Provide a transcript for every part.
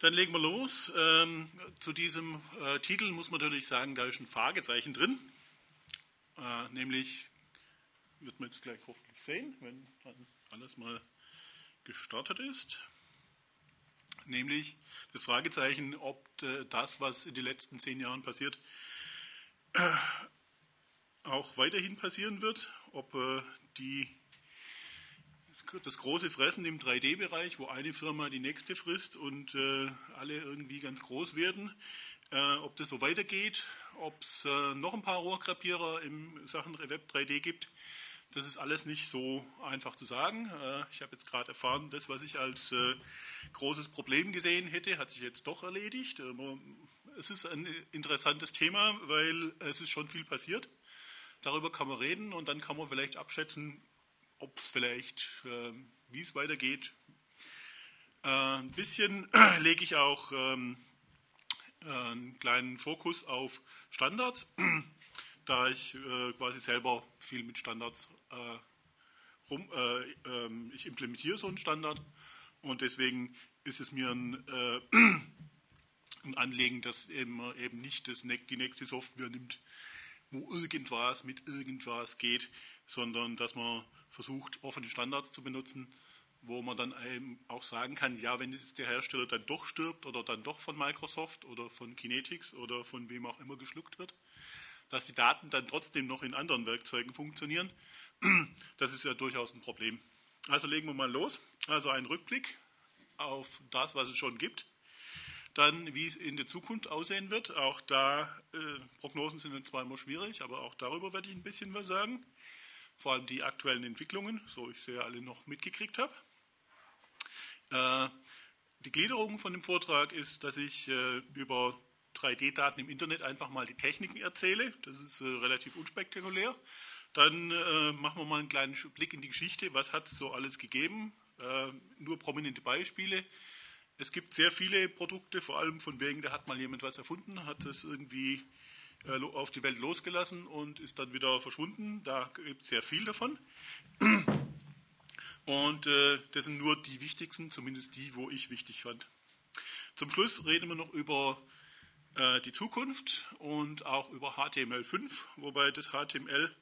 Dann legen wir los. Ähm, zu diesem äh, Titel muss man natürlich sagen, da ist ein Fragezeichen drin. Äh, nämlich, wird man jetzt gleich hoffentlich sehen, wenn dann alles mal gestartet ist. Nämlich das Fragezeichen, ob äh, das, was in den letzten zehn Jahren passiert, äh, auch weiterhin passieren wird, ob äh, die das große Fressen im 3D-Bereich, wo eine Firma die nächste frisst und äh, alle irgendwie ganz groß werden. Äh, ob das so weitergeht, ob es äh, noch ein paar Rohrkrapierer in Sachen Web 3D gibt, das ist alles nicht so einfach zu sagen. Äh, ich habe jetzt gerade erfahren, das, was ich als äh, großes Problem gesehen hätte, hat sich jetzt doch erledigt. Aber es ist ein interessantes Thema, weil es ist schon viel passiert. Darüber kann man reden und dann kann man vielleicht abschätzen, ob es vielleicht, äh, wie es weitergeht. Äh, ein bisschen lege ich auch ähm, äh, einen kleinen Fokus auf Standards, da ich äh, quasi selber viel mit Standards äh, rum, äh, ähm, ich implementiere so einen Standard und deswegen ist es mir ein, ein Anliegen, dass man eben nicht das, die nächste Software nimmt, wo irgendwas mit irgendwas geht, sondern dass man versucht, offene Standards zu benutzen, wo man dann eben auch sagen kann, ja, wenn jetzt der Hersteller dann doch stirbt oder dann doch von Microsoft oder von Kinetics oder von wem auch immer geschluckt wird, dass die Daten dann trotzdem noch in anderen Werkzeugen funktionieren, das ist ja durchaus ein Problem. Also legen wir mal los. Also ein Rückblick auf das, was es schon gibt. Dann, wie es in der Zukunft aussehen wird. Auch da, äh, Prognosen sind zwar immer schwierig, aber auch darüber werde ich ein bisschen was sagen vor allem die aktuellen Entwicklungen, so ich sie alle noch mitgekriegt habe. Äh, die Gliederung von dem Vortrag ist, dass ich äh, über 3D-Daten im Internet einfach mal die Techniken erzähle. Das ist äh, relativ unspektakulär. Dann machen wir mal einen kleinen Blick in die Geschichte. Was hat es so alles gegeben? Nur prominente Beispiele. Es gibt sehr viele Produkte, vor allem von wegen, da hat mal jemand was erfunden, hat es irgendwie auf die Welt losgelassen und ist dann wieder verschwunden. Da gibt es sehr viel davon. Und äh, das sind nur die wichtigsten, zumindest die, wo ich wichtig fand. Zum Schluss reden wir noch über äh, die Zukunft und auch über HTML5, wobei das HTML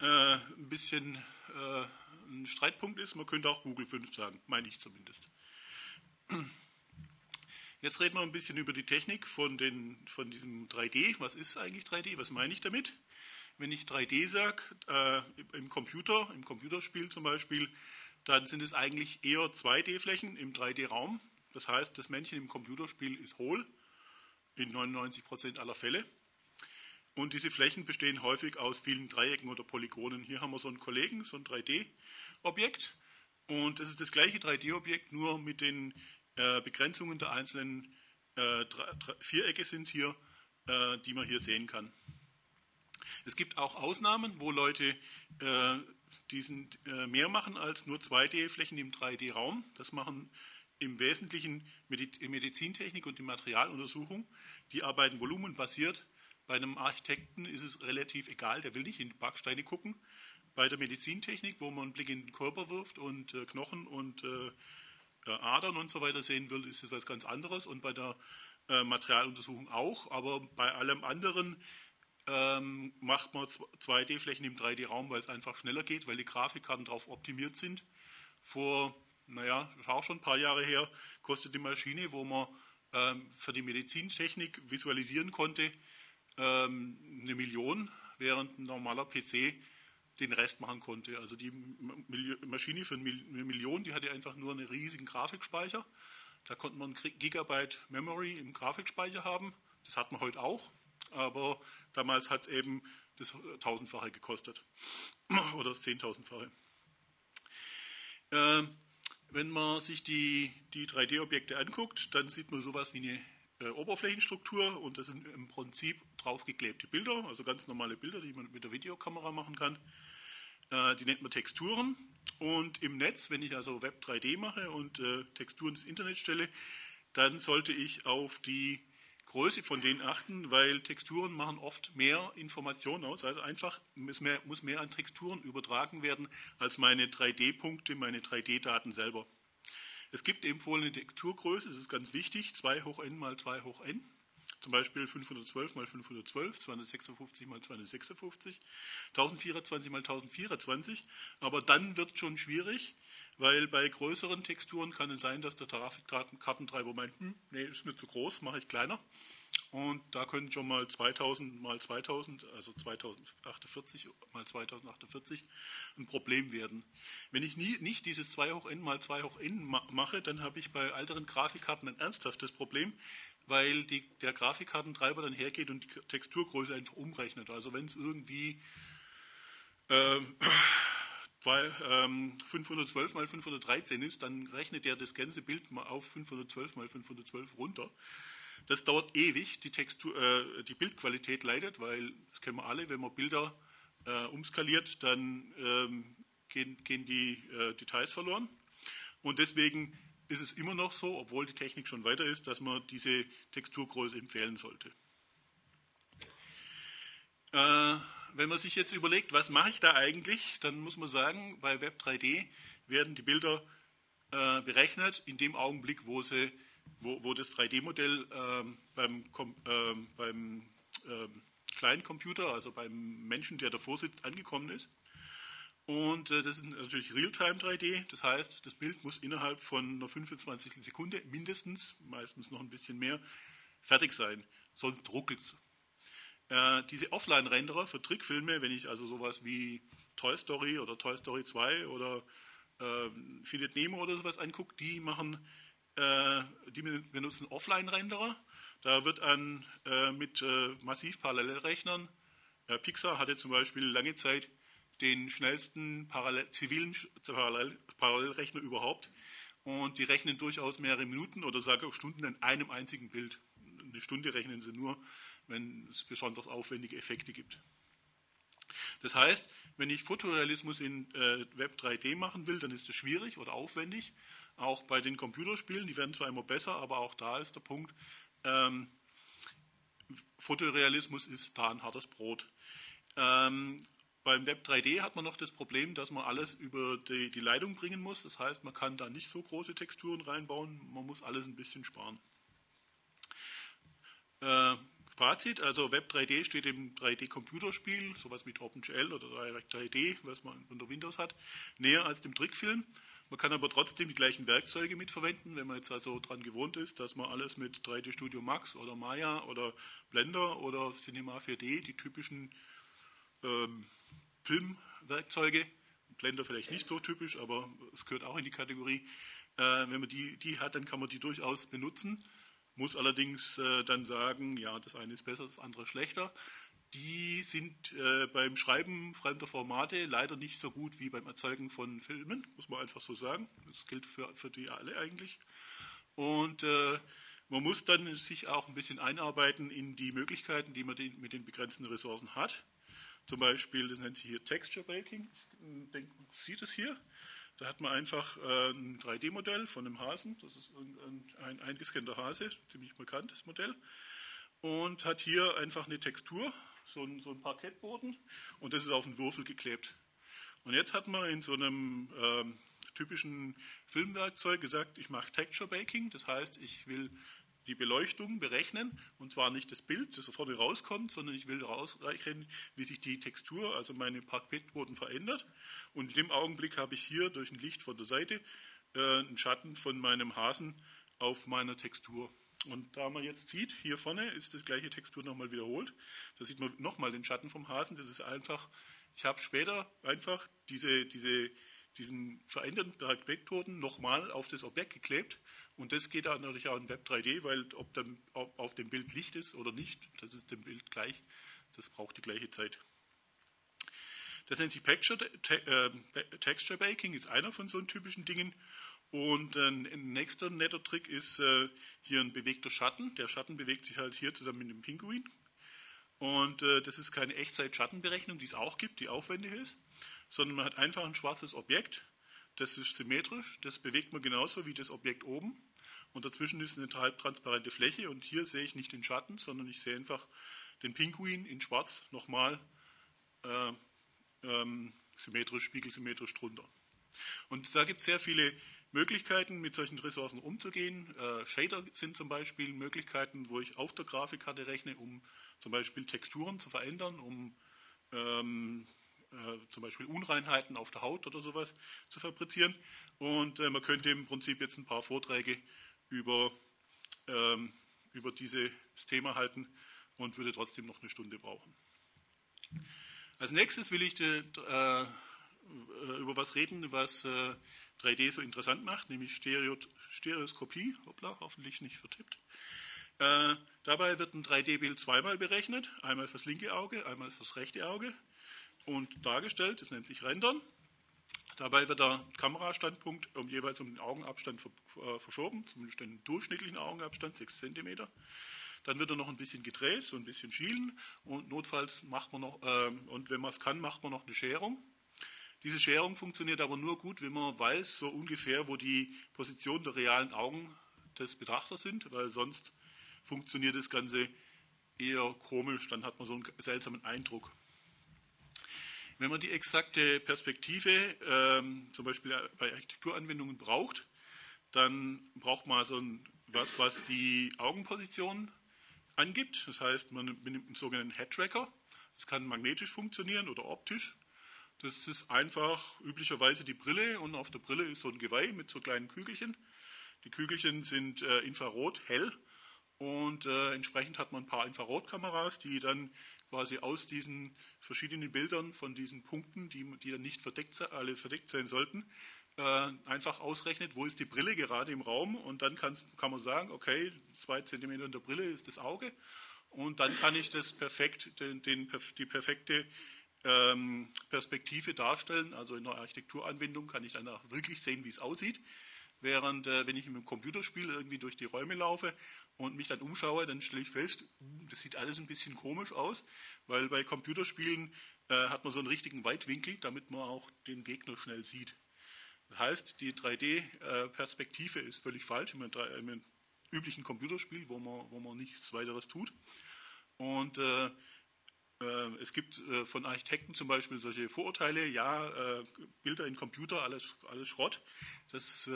äh, ein bisschen äh, ein Streitpunkt ist. Man könnte auch Google 5 sagen, meine ich zumindest. Jetzt reden wir ein bisschen über die Technik von, den, von diesem 3D. Was ist eigentlich 3D? Was meine ich damit? Wenn ich 3D sage, äh, im Computer, im Computerspiel zum Beispiel, dann sind es eigentlich eher 2D-Flächen im 3D-Raum. Das heißt, das Männchen im Computerspiel ist hohl, in 99% aller Fälle. Und diese Flächen bestehen häufig aus vielen Dreiecken oder Polygonen. Hier haben wir so einen Kollegen, so ein 3D-Objekt. Und das ist das gleiche 3D-Objekt, nur mit den äh, Begrenzungen der einzelnen äh, Vierecke sind hier, äh, die man hier sehen kann. Es gibt auch Ausnahmen, wo Leute äh, diesen äh, mehr machen als nur 2D-Flächen im 3D-Raum. Das machen im Wesentlichen die Medizintechnik und die Materialuntersuchung. Die arbeiten volumenbasiert. Bei einem Architekten ist es relativ egal, der will nicht in die Backsteine gucken. Bei der Medizintechnik, wo man einen Blick in den Körper wirft und äh, Knochen und äh, Adern und so weiter sehen will, ist es was ganz anderes und bei der äh, Materialuntersuchung auch, aber bei allem anderen ähm, macht man 2D-Flächen im 3D-Raum, weil es einfach schneller geht, weil die Grafikkarten darauf optimiert sind. Vor, naja, auch schon ein paar Jahre her, kostet die Maschine, wo man ähm, für die Medizintechnik visualisieren konnte, ähm, eine Million, während ein normaler PC den Rest machen konnte. Also die Maschine für eine Million, die hatte einfach nur einen riesigen Grafikspeicher. Da konnte man Gigabyte Memory im Grafikspeicher haben. Das hat man heute auch, aber damals hat es eben das tausendfache gekostet oder das zehntausendfache. Äh, wenn man sich die, die 3D-Objekte anguckt, dann sieht man sowas wie eine äh, Oberflächenstruktur und das sind im Prinzip draufgeklebte Bilder, also ganz normale Bilder, die man mit der Videokamera machen kann. Äh, die nennt man Texturen. Und im Netz, wenn ich also Web 3D mache und äh, Texturen ins Internet stelle, dann sollte ich auf die Größe von denen achten, weil Texturen machen oft mehr Informationen aus. Also einfach muss mehr, muss mehr an Texturen übertragen werden als meine 3D-Punkte, meine 3D-Daten selber. Es gibt empfohlene Texturgröße, das ist ganz wichtig, 2 hoch n mal 2 hoch n. Zum Beispiel 512 mal 512, 256 mal 256, 1024 mal 1024. Aber dann wird es schon schwierig, weil bei größeren Texturen kann es sein, dass der Grafikkartentreiber meint, hm, nee, ist mir zu groß, mache ich kleiner. Und da können schon mal 2000 mal 2000, also 2048 mal 2048 ein Problem werden. Wenn ich nie, nicht dieses 2 hoch n mal 2 hoch n mache, dann habe ich bei älteren Grafikkarten ein ernsthaftes Problem, weil die, der Grafikkartentreiber dann hergeht und die Texturgröße einfach umrechnet. Also wenn es irgendwie ähm, bei, ähm, 512 mal 513 ist, dann rechnet er das ganze Bild mal auf 512 mal 512 runter. Das dauert ewig, die, Textur, äh, die Bildqualität leidet, weil, das kennen wir alle, wenn man Bilder äh, umskaliert, dann ähm, gehen, gehen, die äh, Details verloren. Und deswegen ist es immer noch so, obwohl die Technik schon weiter ist, dass man diese Texturgröße empfehlen sollte. Äh, wenn man sich jetzt überlegt, was mache ich da eigentlich, dann muss man sagen, bei Web 3D werden die Bilder äh, berechnet in dem Augenblick, wo, sie, wo, wo das 3D-Modell ähm, beim, ähm, beim ähm, kleinen Computer, also beim Menschen, der davor sitzt, angekommen ist. Und äh, das ist natürlich Realtime 3D, das heißt, das Bild muss innerhalb von einer 25. Sekunde mindestens, meistens noch ein bisschen mehr, fertig sein, sonst ruckelt es. Äh, diese Offline-Renderer für Trickfilme, wenn ich also sowas wie Toy Story oder Toy Story 2 oder äh, Findet Nemo oder sowas angucke, die machen, äh, die benutzen Offline-Renderer. Da wird an, äh, mit äh, massiv Parallelrechnern, Pixar hatte zum Beispiel lange Zeit den schnellsten Parallel, zivilen Parallel, Parallelrechner überhaupt. Und die rechnen durchaus mehrere Minuten oder sagen auch Stunden an einem einzigen Bild. Eine Stunde rechnen sie nur, wenn es besonders aufwendige Effekte gibt. Das heißt, wenn ich Fotorealismus in äh, Web 3D machen will, dann ist das schwierig oder aufwendig. Auch bei den Computerspielen, die werden zwar immer besser, aber auch da ist der Punkt, ähm, Fotorealismus ist da ein hartes Brot. Ähm, beim Web 3D hat man noch das Problem, dass man alles über die, die, Leitung bringen muss. Das heißt, man kann da nicht so große Texturen reinbauen. Man muss alles ein bisschen sparen. Äh, Fazit, also Web 3D steht im 3D-Computerspiel, sowas wie OpenGL oder Direct 3D, was man unter Windows hat, näher als dem Trickfilm. Man kann aber trotzdem die gleichen Werkzeuge mitverwenden, wenn man jetzt also daran gewohnt ist, dass man alles mit 3D Studio Max oder Maya oder Blender oder Cinema 4D, die typischen ähm, Filmwerkzeuge, Blender vielleicht nicht so typisch, aber es gehört auch in die Kategorie. Äh, wenn man die, die hat, dann kann man die durchaus benutzen, muss allerdings äh, dann sagen, ja, das eine ist besser, das andere schlechter. Die sind äh, beim Schreiben fremder Formate leider nicht so gut wie beim Erzeugen von Filmen, muss man einfach so sagen. Das gilt für, für die alle eigentlich. Und äh, man muss dann sich auch ein bisschen einarbeiten in die Möglichkeiten, die man mit den begrenzten Ressourcen hat. Zum Beispiel, das nennt sich hier Texture Baking. Ich denke, man sieht es hier. Da hat man einfach äh, ein 3D-Modell von einem Hasen. Das ist ein, ein eingescannter Hase, ziemlich bekanntes Modell. Und hat hier einfach eine Textur, so ein, so ein Parkettboden. Und das ist auf einen Würfel geklebt. Und jetzt hat man in so einem ähm, typischen Filmwerkzeug gesagt, ich mache Texture Baking. Das heißt, ich will die Beleuchtung berechnen, und zwar nicht das Bild, das vorne rauskommt, sondern ich will herausrechnen, wie sich die Textur, also meine Parkettboden verändert. Und in dem Augenblick habe ich hier durch ein Licht von der Seite äh, einen Schatten von meinem Hasen auf meiner Textur. Und da man jetzt sieht, hier vorne ist das gleiche Textur nochmal wiederholt. Da sieht man nochmal den Schatten vom Hasen. Das ist einfach, ich habe später einfach diese, diese, diesen veränderten Parkettboden nochmal auf das Objekt geklebt und das geht dann natürlich auch in Web 3D, weil ob, dann, auf dem Bild Licht ist oder nicht, das ist dem Bild gleich. Das braucht die gleiche Zeit. Das nennt sich Texture, äh, Texture Baking, ist einer von so typischen Dingen. Und äh, ein nächster netter Trick ist äh, hier ein bewegter Schatten. Der Schatten bewegt sich halt hier zusammen mit dem Pinguin. Und äh, das ist keine Echtzeit-Schattenberechnung, die es auch gibt, die aufwendig ist, sondern man hat einfach ein schwarzes Objekt das ist symmetrisch, das bewegt man genauso wie das Objekt oben. Und dazwischen ist eine transparente Fläche und hier sehe ich nicht den Schatten, sondern ich sehe einfach den Pinguin in schwarz nochmal äh, ähm, symmetrisch, spiegelsymmetrisch drunter. Und da gibt es sehr viele Möglichkeiten, mit solchen Ressourcen umzugehen. Äh, Shader sind zum Beispiel Möglichkeiten, wo ich auf der Grafikkarte rechne, um zum Beispiel Texturen zu verändern, um ähm, äh, zum Beispiel Unreinheiten auf der Haut oder sowas zu fabrizieren. Und äh, man könnte im Prinzip jetzt ein paar Vorträge über, ähm, über dieses Thema halten und würde trotzdem noch eine Stunde brauchen. Als nächstes will ich de, äh, über was reden, was 3D so interessant macht, nämlich Stereo, Stereoskopie. Hoppla, hoffentlich nicht vertippt. Äh, dabei wird ein 3D-Bild zweimal berechnet, einmal fürs linke Auge, einmal fürs rechte Auge und dargestellt. Das nennt sich Rendern. Dabei wird der Kamerastandpunkt um jeweils um den Augenabstand äh, verschoben, zumindest den durchschnittlichen Augenabstand, 6 cm. Dann wird er noch ein bisschen gedreht, so ein bisschen schielen und notfalls macht man noch, äh, und wenn man es kann, macht man noch eine Scherung. Diese Scherung funktioniert aber nur gut, wenn man weiß, so ungefähr, wo die Position der realen Augen des Betrachters sind, weil sonst funktioniert das Ganze eher komisch, dann hat man so einen seltsamen Eindruck. Wenn man die exakte Perspektive ähm, zum Beispiel bei Architekturanwendungen braucht, dann braucht man so ein, was, was die Augenposition angibt. Das heißt, man nimmt einen sogenannten Head Tracker. Das kann magnetisch funktionieren oder optisch. Das ist einfach üblicherweise die Brille und auf der Brille ist so ein Geweih mit so kleinen Kügelchen. Die Kügelchen sind äh, infrarot hell und äh, entsprechend hat man ein paar Infrarotkameras, die dann quasi aus diesen verschiedenen Bildern von diesen Punkten, die, die dann nicht verdeckt, alle verdeckt sein sollten, äh, einfach ausrechnet, wo ist die Brille gerade im Raum und dann kann man sagen, okay, zwei Zentimeter in der Brille ist das Auge und dann kann ich das perfekt, den, den, die perfekte ähm, Perspektive darstellen. Also in einer Architekturanwendung kann ich dann auch wirklich sehen, wie es aussieht. Während, äh, wenn ich einem Computerspiel irgendwie durch die Räume laufe und mich dann umschaue, dann stelle ich fest, uh, das sieht alles ein bisschen komisch aus, weil bei Computerspielen äh, hat man so einen richtigen Weitwinkel, damit man auch den Gegner schnell sieht. Das heißt, die 3D-Perspektive ist völlig falsch in einem, üblichen Computerspiel, wo man, wo man nichts weiteres tut. Und äh, äh, es gibt äh, von Architekten zum Beispiel solche Vorurteile, ja, äh, Bilder in Computer, alles, alles Schrott. Das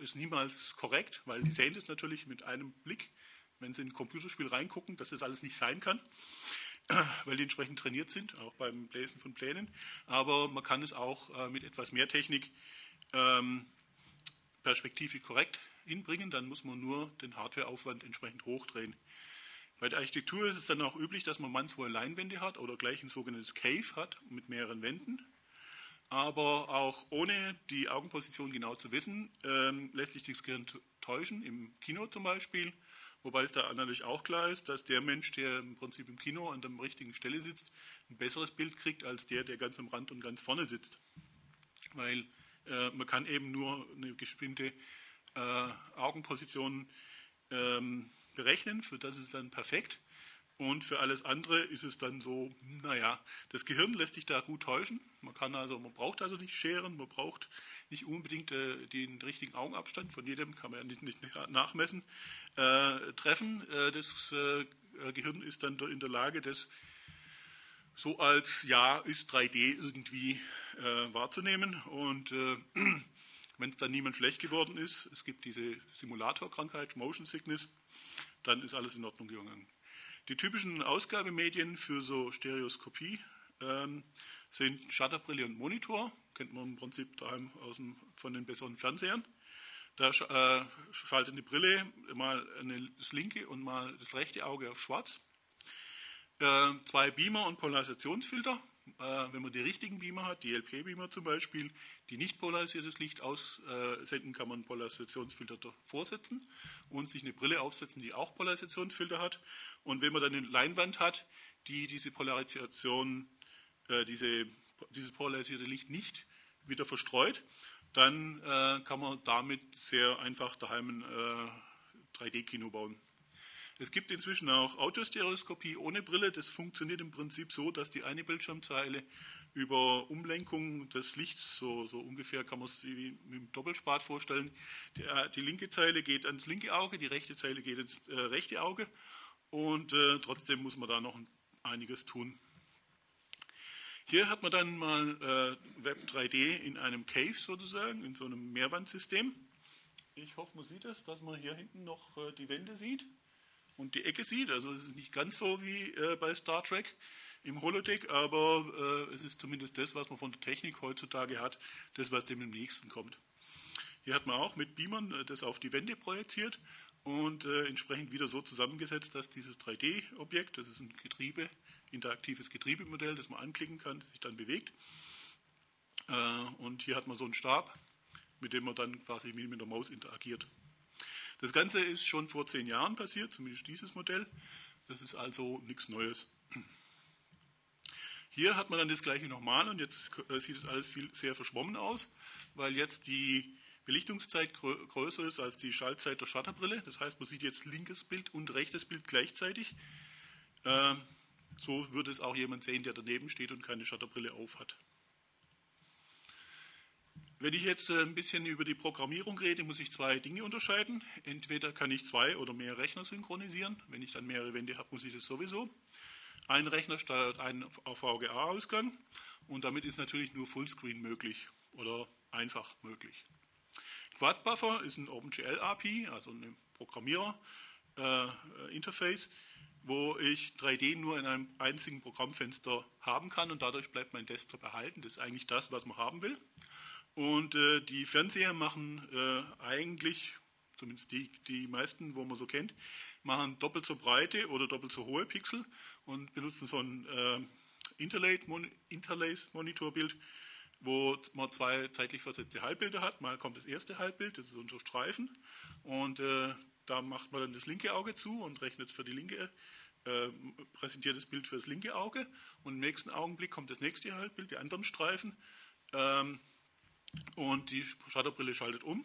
ist niemals korrekt, weil die sehen das natürlich mit einem Blick, wenn sie in ein Computerspiel reingucken, dass das alles nicht sein kann, weil die entsprechend trainiert sind, auch beim Lesen von Plänen. Aber man kann es auch mit etwas mehr Technik ähm, perspektivisch korrekt hinbringen, dann muss man nur den Hardwareaufwand entsprechend hochdrehen. Bei der Architektur ist es dann auch üblich, dass man manchmal Leinwände hat oder gleich ein sogenanntes Cave hat mit mehreren Wänden. Aber auch ohne die Augenposition genau zu wissen, ähm, lässt sich das Gehirn täuschen, im Kino zum Beispiel. Wobei es da natürlich auch klar ist, dass der Mensch, der im Prinzip im Kino an der richtigen Stelle sitzt, ein besseres Bild kriegt als der, der ganz am Rand und ganz vorne sitzt. Weil äh, man kann eben nur eine bestimmte äh, Augenposition ähm, berechnen, für das ist es dann perfekt. Und für alles andere ist es dann so, naja, das Gehirn lässt sich da gut täuschen. Man kann also, man braucht also nicht scheren, man braucht nicht unbedingt äh, den richtigen Augenabstand, von jedem kann man ja nicht, nicht nachmessen, äh, treffen. Äh, das äh, Gehirn ist dann in der Lage, das so als ja, ist 3D irgendwie äh, wahrzunehmen. Und äh, wenn es dann niemand schlecht geworden ist, es gibt diese Simulatorkrankheit, Motion Sickness, dann ist alles in Ordnung gegangen. Die typischen Ausgabemedien für so Stereoskopie ähm, sind Shutterbrille und Monitor, kennt man im Prinzip daheim aus dem, von den besseren Fernsehern. Da äh, schaltet eine Brille mal eine, das linke und mal das rechte Auge auf schwarz. Äh, zwei Beamer und Polarisationsfilter wenn man die richtigen Beamer hat, die LP-Beamer zum Beispiel, die nicht polarisiertes Licht aussenden, kann man einen Polarisationsfilter vorsetzen und sich eine Brille aufsetzen, die auch Polarisationsfilter hat. Und wenn man dann eine Leinwand hat, die diese Polarisation, äh, diese, dieses polarisierte Licht nicht wieder verstreut, dann äh, kann man damit sehr einfach daheim ein 3D-Kino bauen. Es gibt inzwischen auch Autostereoskopie ohne Brille. Das funktioniert im Prinzip so, dass die eine Bildschirmzeile über Umlenkung des Lichts, so, so ungefähr kann man es wie mit dem Doppelspat vorstellen, die, die, linke Zeile geht ans linke Auge, die rechte Zeile geht ins äh, rechte Auge und äh, trotzdem muss man da noch einiges tun. Hier hat man dann mal äh, Web 3D in einem Cave sozusagen, in so einem Mehrwandsystem. Ich hoffe, man sieht es, dass man hier hinten noch äh, die Wände sieht und die Ecke sieht. Also es ist nicht ganz so wie äh, bei Star Trek im Holodeck, aber äh, es ist zumindest das, was man von der Technik heutzutage hat, das, was dem im nächsten kommt. Hier hat man auch mit Beamern äh, das auf die Wände projiziert und äh, entsprechend wieder so zusammengesetzt, dass dieses 3D-Objekt, das ist ein Getriebe, interaktives Getriebemodell, das man anklicken kann, sich dann bewegt. Äh, und hier hat man so einen Stab, mit dem man dann quasi mit der Maus interagiert. Das Ganze ist schon vor zehn Jahren passiert, zumindest dieses Modell. Das ist also nichts Neues. Hier hat man dann das gleiche nochmal und jetzt sieht es alles viel, sehr verschwommen aus, weil jetzt die Belichtungszeit größer ist als die Schaltzeit der Shutterbrille. Das heißt, man sieht jetzt linkes Bild und rechtes Bild gleichzeitig. Ähm, so würde es auch jemand sehen, der daneben steht und keine Shutterbrille auf hat. Wenn ich jetzt äh, ein bisschen über die Programmierung rede, muss ich zwei Dinge unterscheiden. Entweder kann ich zwei oder mehr Rechner synchronisieren. Wenn ich dann mehrere Wände habe, muss ich das sowieso. Ein Rechner steuert einen VGA-Ausgang und damit ist natürlich nur Fullscreen möglich oder einfach möglich. Quad-Buffer ist ein OpenGL-API, also ein Programmierer-Interface, äh, wo ich 3D nur in einem einzigen Programmfenster haben kann und dadurch bleibt mein Desktop erhalten. Das ist eigentlich das, was man haben will. Und äh, die Fernseher machen äh, eigentlich, zumindest die, die meisten, wo man so kennt, machen doppelt so breite oder doppelt so hohe Pixel und benutzen so ein äh, Interlace-Monitorbild, wo man zwei zeitlich versetzte Halbbilder hat. Mal kommt das erste Halbbild, das ist unser Streifen, und äh, da macht man dann das linke Auge zu und rechnet für die linke, äh, präsentiert das Bild für das linke Auge, und im nächsten Augenblick kommt das nächste Halbbild, die anderen Streifen, ähm, und die Shutterbrille schaltet um,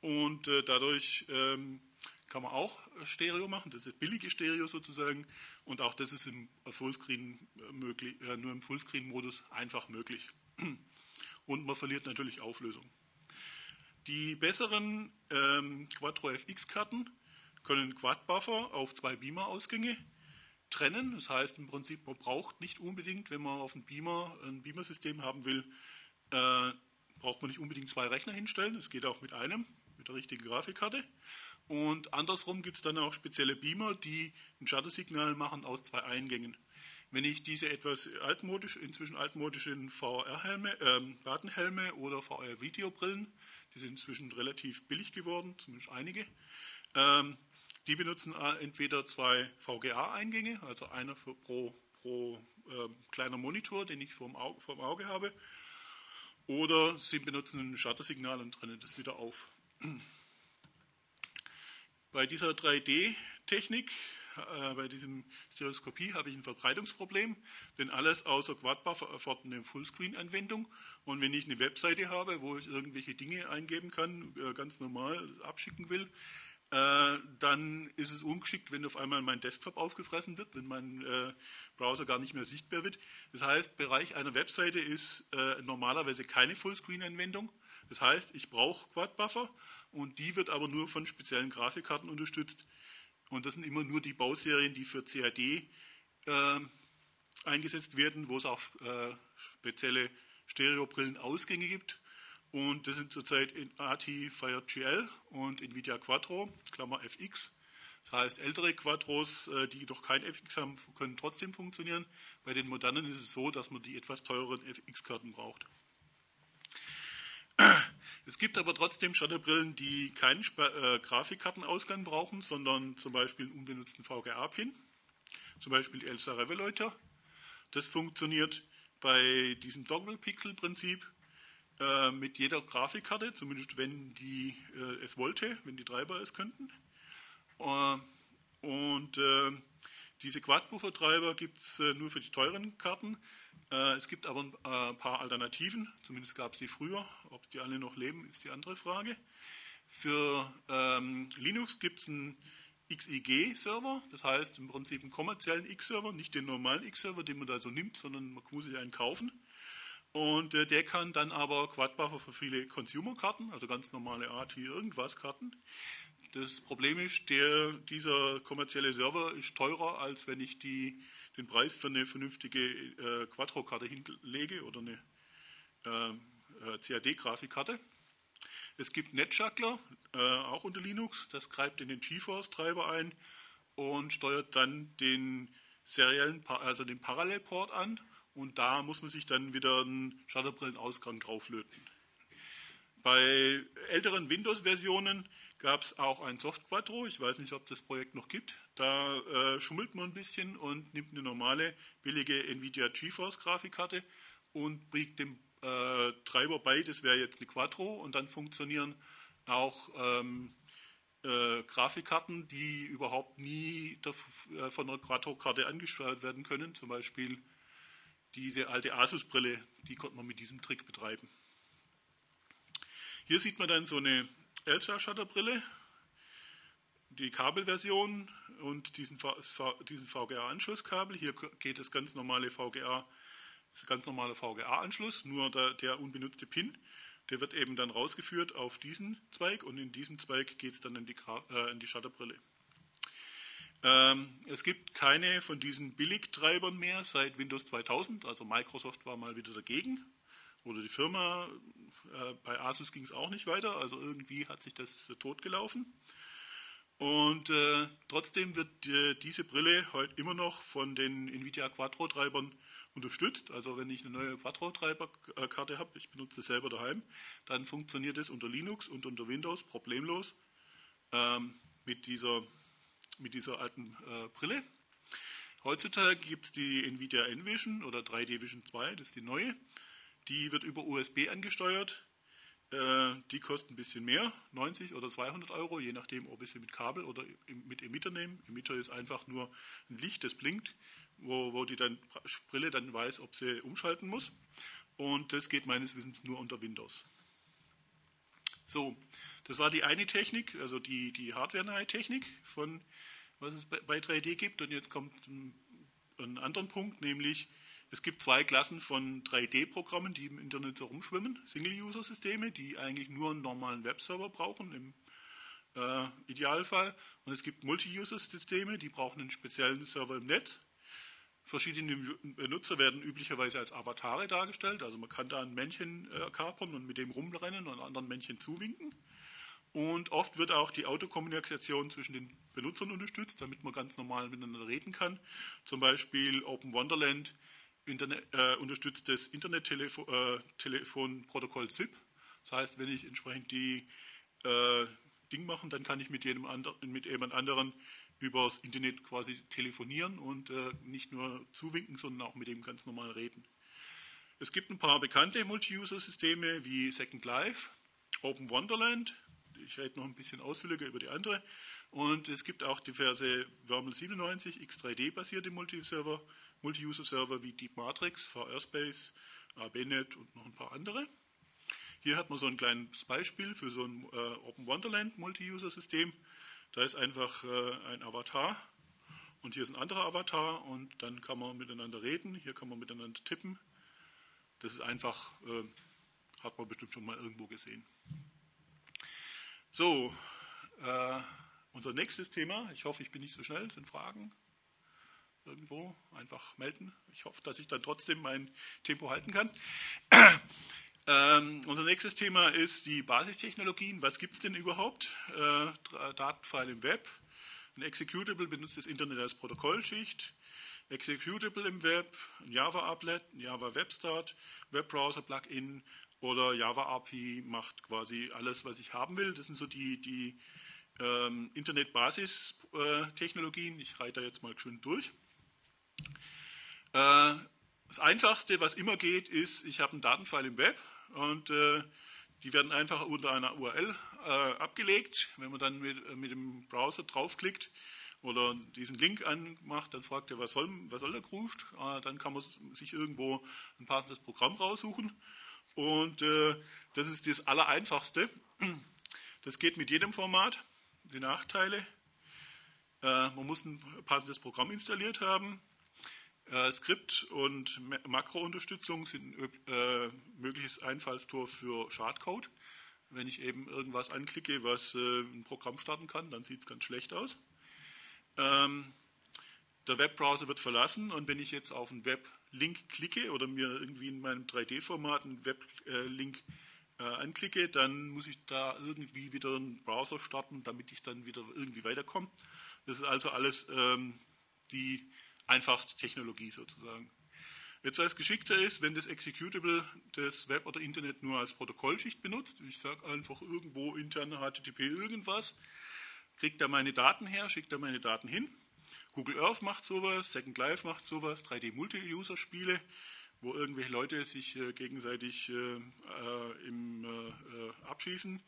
und äh, dadurch ähm, kann man auch Stereo machen, das ist billige Stereo sozusagen, und auch das ist im Fullscreen möglich, äh, nur im Fullscreen-Modus einfach möglich und man verliert natürlich Auflösung. Die besseren ähm, Quattro FX-Karten können Quad-Buffer auf zwei Beamer-Ausgänge trennen. Das heißt im Prinzip, man braucht nicht unbedingt, wenn man auf einen Beamer ein Beamer-System haben will, äh, braucht man nicht unbedingt zwei Rechner hinstellen. Das geht auch mit einem, mit der richtigen Grafikkarte. Und andersrum gibt es dann auch spezielle Beamer, die ein Shuttersignal machen aus zwei Eingängen. Wenn ich diese etwas altmodisch, inzwischen altmodischen VR-Helme, äh, Datenhelme oder VR-Videobrillen, die sind inzwischen relativ billig geworden, zumindest einige, ähm, die benutzen entweder zwei VGA-Eingänge, also einer für pro, pro äh, kleiner Monitor, den ich vorm Auge, vorm Auge habe, oder sie benutzen ein Shuttersignal und trennen das wieder auf. Bei dieser 3D-Technik äh, bei diesem Stereoskopie habe ich ein Verbreitungsproblem, denn alles außer Quadbuffer erfordert eine Fullscreen-Anwendung. Und wenn ich eine Webseite habe, wo ich irgendwelche Dinge eingeben kann, äh, ganz normal abschicken will, äh, dann ist es ungeschickt, wenn auf einmal mein Desktop aufgefressen wird, wenn mein äh, Browser gar nicht mehr sichtbar wird. Das heißt, Bereich einer Webseite ist äh, normalerweise keine Fullscreen-Anwendung. Das heißt, ich brauche Quad-Buffer und die wird aber nur von speziellen Grafikkarten unterstützt, und das sind immer nur die Bauserien, die für CAD äh, eingesetzt werden, wo es auch äh, spezielle Stereobrillen-Ausgänge gibt. Und das sind zurzeit in AT FireGL und NVIDIA Quattro, Klammer FX. Das heißt, ältere Quattros, äh, die noch kein FX haben, können trotzdem funktionieren. Bei den modernen ist es so, dass man die etwas teureren FX-Karten braucht. Es gibt aber trotzdem Shutterbrillen, die keinen äh, Grafikkartenausgang brauchen, sondern zum Beispiel einen unbenutzten VGA-Pin, zum Beispiel die Elsa Revolutor. Das funktioniert bei diesem Toggle-Pixel-Prinzip äh, mit jeder Grafikkarte, zumindest wenn die äh, es wollte, wenn die Treiber es könnten. Äh, und äh, diese Quad-Buffer-Treiber gibt es äh, nur für die teuren Karten. Es gibt aber ein paar Alternativen, zumindest gab es die früher. Ob die alle noch leben, ist die andere Frage. Für ähm, Linux gibt es einen XIG-Server, das heißt im Prinzip einen kommerziellen X-Server, nicht den normalen X-Server, den man da so nimmt, sondern man muss sich einen kaufen. Und äh, der kann dann aber Quad-Buffer für viele Consumer-Karten, also ganz normale AT irgendwas Karten. Das Problem ist, der, dieser kommerzielle Server ist teurer, als wenn ich die den Preis für eine vernünftige äh, Quattro-Karte hinlege oder eine äh, äh CAD-Grafikkarte. Es gibt NetJuggler, äh, auch unter Linux. Das greift in den GeForce-Treiber ein und steuert dann den seriellen, also den Parallelport an. Und da muss man sich dann wieder einen Shutterbrillen-Ausgang drauflöten. Bei älteren Windows-Versionen gab es auch ein Softquadro. Ich weiß nicht, ob das Projekt noch gibt. Da äh, schummelt man ein bisschen und nimmt eine normale, billige NVIDIA GeForce Grafikkarte und biegt dem äh, Treiber bei, das wäre jetzt eine Quattro und dann funktionieren auch ähm, äh, Grafikkarten, die überhaupt nie äh, von einer Quattro-Karte angesteuert werden können. Zum Beispiel diese alte Asus-Brille, die konnte man mit diesem Trick betreiben. Hier sieht man dann so eine Elsa-Shutterbrille, die Kabelversion und diesen, diesen VGA-Anschlusskabel. Hier geht das ganz normale VGA, das ganz normale VGA-Anschluss, nur der, der, unbenutzte Pin. Der wird eben dann rausgeführt auf diesen Zweig und in diesem Zweig geht es dann in die, äh, in die Shutterbrille. Ähm, es gibt keine von diesen Billigtreibern mehr seit Windows 2000, also Microsoft war mal wieder dagegen oder die Firma. Äh, bei Asus ging es auch nicht weiter, also irgendwie hat sich das totgelaufen. Und äh, trotzdem wird äh, diese Brille heute immer noch von den NVIDIA Quattro-Treibern unterstützt. Also wenn ich eine neue Quattro-Treiberkarte habe, ich benutze es selber daheim, dann funktioniert es unter Linux und unter Windows problemlos ähm, mit dieser mit dieser alten äh, Brille. Heutzutage gibt es die Nvidia Envision oder 3D Vision 2, das ist die neue. Die wird über USB angesteuert. Äh, die kostet ein bisschen mehr, 90 oder 200 Euro, je nachdem, ob ich sie mit Kabel oder mit Emitter nehme. Emitter ist einfach nur ein Licht, das blinkt, wo, wo die dann, Brille dann weiß, ob sie umschalten muss. Und das geht meines Wissens nur unter Windows. So, das war die eine Technik, also die, die hardware-nahe Technik, von was es bei 3D gibt. Und jetzt kommt ein, ein anderer Punkt, nämlich es gibt zwei Klassen von 3D-Programmen, die im Internet herumschwimmen. Single-User-Systeme, die eigentlich nur einen normalen Webserver brauchen, im äh, Idealfall. Und es gibt Multi-User-Systeme, die brauchen einen speziellen Server im Netz. Verschiedene Benutzer werden üblicherweise als Avatare dargestellt. Also man kann da ein Männchen äh, kapern und mit dem rumrennen und anderen Männchen zuwinken. Und oft wird auch die Autokommunikation zwischen den Benutzern unterstützt, damit man ganz normal miteinander reden kann. Zum Beispiel Open Wonderland Internet, äh, unterstützt das Internet-Telefonprotokoll äh, ZIP. Das heißt, wenn ich entsprechend die äh, Ding mache, dann kann ich mit, jedem andre, mit jemand anderen übers Internet quasi telefonieren und äh, nicht nur zuwinken, sondern auch mit dem ganz normal reden. Es gibt ein paar bekannte Multi-User-Systeme wie Second Life, Open Wonderland. Ich rede noch ein bisschen ausführlicher über die andere. Und es gibt auch diverse Wormel 97 X3D-basierte Multi-Server, Multi-User-Server wie Deep Matrix, VR Space, ABNet und noch ein paar andere. Hier hat man so ein kleines Beispiel für so ein äh, Open Wonderland Multi-User-System. Da ist einfach äh, ein Avatar und hier ist ein anderer Avatar und dann kann man miteinander reden, hier kann man miteinander tippen. Das ist einfach, äh, hat man bestimmt schon mal irgendwo gesehen. So, äh, unser nächstes Thema, ich hoffe, ich bin nicht so schnell, sind Fragen irgendwo, einfach melden. Ich hoffe, dass ich dann trotzdem mein Tempo halten kann. Ähm, unser nächstes Thema ist die Basistechnologien. Was gibt es denn überhaupt? Äh, Datenfile im Web. Ein Executable benutzt das Internet als Protokollschicht. Executable im Web, ein Java-Applet, ein Java-Webstart, Webbrowser-Plugin oder Java-API macht quasi alles, was ich haben will. Das sind so die, die ähm, Internet-Basis-Technologien. Ich reite da jetzt mal schön durch. Äh, das Einfachste, was immer geht, ist, ich habe einen Datenfile im Web und äh, die werden einfach unter einer URL äh, abgelegt. Wenn man dann mit, äh, mit, dem Browser draufklickt oder diesen Link anmacht, dann fragt er, was soll, was soll der Kruscht? Äh, dann kann man sich irgendwo ein passendes Programm raussuchen. Und das ist das Allereinfachste. Das geht mit jedem Format. Die Nachteile. Man muss ein passendes Programm installiert haben. Äh, Skript- und Makrounterstützung sind äh, mögliches Einfallstor für Schadcode. Wenn ich eben irgendwas anklicke, was äh, ein Programm starten kann, dann sieht es ganz schlecht aus. Ähm, der Webbrowser wird verlassen und wenn ich jetzt auf einen Weblink klicke oder mir irgendwie in meinem 3D-Format einen Weblink äh, anklicke, dann muss ich da irgendwie wieder einen Browser starten, damit ich dann wieder irgendwie weiterkomme. Das ist also alles ähm, die einfachste Technologie sozusagen. Etwas geschickter ist, wenn das Executable das Web oder Internet nur als Protokollschicht benutzt. Ich sage einfach irgendwo intern HTTP irgendwas, kriegt er meine Daten her, schickt er meine Daten hin. Google Earth macht sowas, Second Life macht sowas, 3D-Multi-User-Spiele, wo irgendwelche Leute sich äh, gegenseitig äh, äh im, äh, äh, abschießen.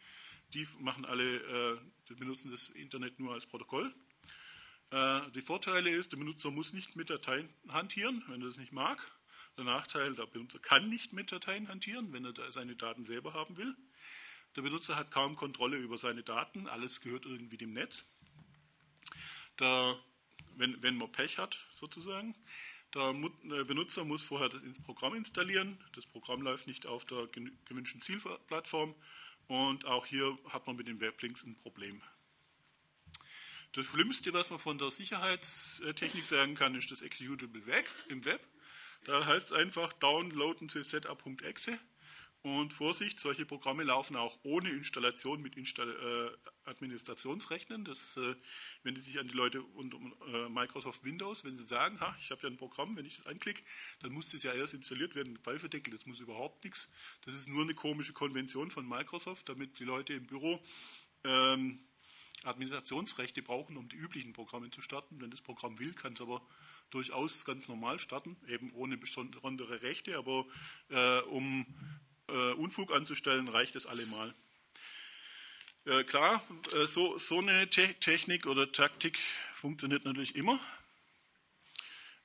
Die machen alle, die benutzen das Internet nur als Protokoll. Die Vorteile ist, der Benutzer muss nicht mit Dateien hantieren, wenn er das nicht mag. Der Nachteil, der Benutzer kann nicht mit Dateien hantieren, wenn er seine Daten selber haben will. Der Benutzer hat kaum Kontrolle über seine Daten, alles gehört irgendwie dem Netz. Der wenn, wenn man Pech hat, sozusagen. Der Benutzer muss vorher das Programm installieren. Das Programm läuft nicht auf der gewünschten Zielplattform. Und auch hier hat man mit den Weblinks ein Problem. Das Schlimmste, was man von der Sicherheitstechnik sagen kann, ist das Executable im Web. Da heißt es einfach downloaden Sie setup.exe und Vorsicht, solche Programme laufen auch ohne Installation mit Install äh, Administrationsrechnen. Das, äh, wenn die sich an die Leute unter äh, Microsoft Windows, wenn sie sagen, ha, ich habe ja ein Programm, wenn ich das anklicke, dann muss das ja erst installiert werden, Beiferdeckel, das muss überhaupt nichts. Das ist nur eine komische Konvention von Microsoft, damit die Leute im Büro ähm, Administrationsrechte brauchen, um die üblichen Programme zu starten. Wenn das Programm will, kann es aber durchaus ganz normal starten, eben ohne besondere Rechte, aber äh, um äh, Unfug anzustellen, reicht es allemal. Äh, klar, äh, so, so eine Te Technik oder Taktik funktioniert natürlich immer.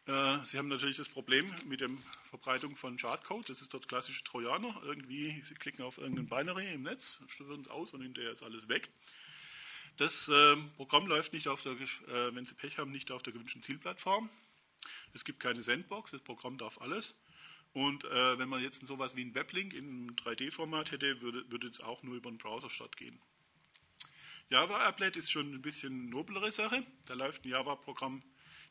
Äh, Sie haben natürlich das Problem mit der Verbreitung von Schadcode. Das ist dort klassische Trojaner. Irgendwie, Sie klicken auf irgendein Binary im Netz, stören es aus und hinterher ist alles weg. Das äh, Programm läuft nicht auf der, äh, wenn Sie Pech haben, nicht auf der gewünschten Zielplattform. Es gibt keine Sandbox, das Programm darf alles. Und äh, wenn man jetzt sowas wie ein Weblink in 3D-Format hätte, würde, würde es auch nur über einen Browser stattgehen. Java Applet ist schon ein bisschen noblere Sache. Da läuft ein Java-Programm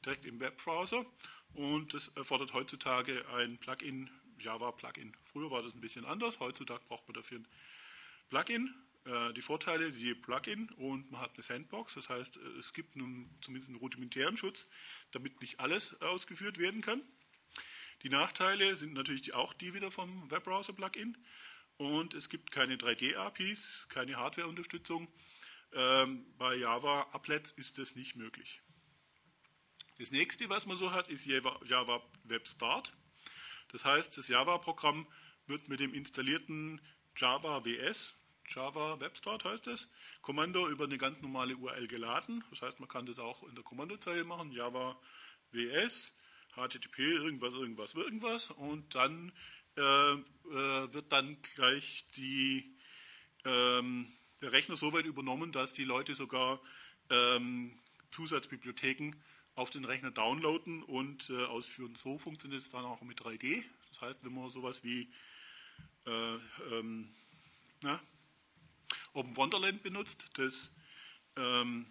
direkt im Webbrowser und das erfordert heutzutage ein Plugin, Java-Plugin. Früher war das ein bisschen anders, heutzutage braucht man dafür ein Plugin. Äh, die Vorteile, siehe Plugin und man hat eine Sandbox, das heißt, es gibt nun zumindest einen rudimentären Schutz, damit nicht alles ausgeführt werden kann. Die Nachteile sind natürlich auch die wieder vom Webbrowser-Plugin. Und es gibt keine 3D-APIs, keine Hardware-Unterstützung. Ähm, bei Java Applets ist das nicht möglich. Das nächste, was man so hat, ist Java Web Start. Das heißt, das Java-Programm wird mit dem installierten Java WS, Java Web Start heißt es, Kommando über eine ganz normale URL geladen. Das heißt, man kann das auch in der Kommandozeile machen, Java WS HTTP, irgendwas, irgendwas, irgendwas. Und dann äh, äh, wird dann gleich die, ähm, der Rechner so weit übernommen, dass die Leute sogar ähm, Zusatzbibliotheken auf den Rechner downloaden und äh, ausführen. So funktioniert es dann auch mit 3D. Das heißt, wenn man sowas wie äh, ähm, na, Open Wonderland benutzt, das ähm,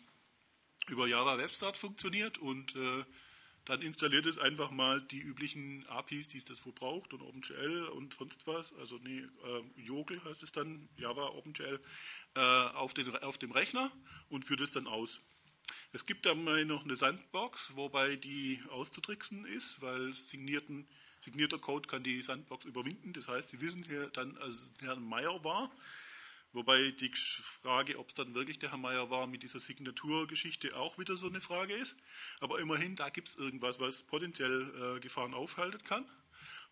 über Java WebStart funktioniert und äh, dann installiert es einfach mal die üblichen APIs, die es dazu braucht und OpenGL und sonst was. Also nee, äh, Jogel heißt es dann, Java OpenGL, äh, auf, den, auf dem Rechner und führt es dann aus. Es gibt dabei noch eine Sandbox, wobei die auszutricksen ist, weil signierten, signierter Code kann die Sandbox überwinden. Das heißt, Sie wissen hier dann, als Herr Meier war, Wobei die Frage, ob es dann wirklich der Herr Meier war, mit dieser Signaturgeschichte auch wieder so eine Frage ist. Aber immerhin, da gibt es irgendwas, was potenziell äh, Gefahren aufhalten kann.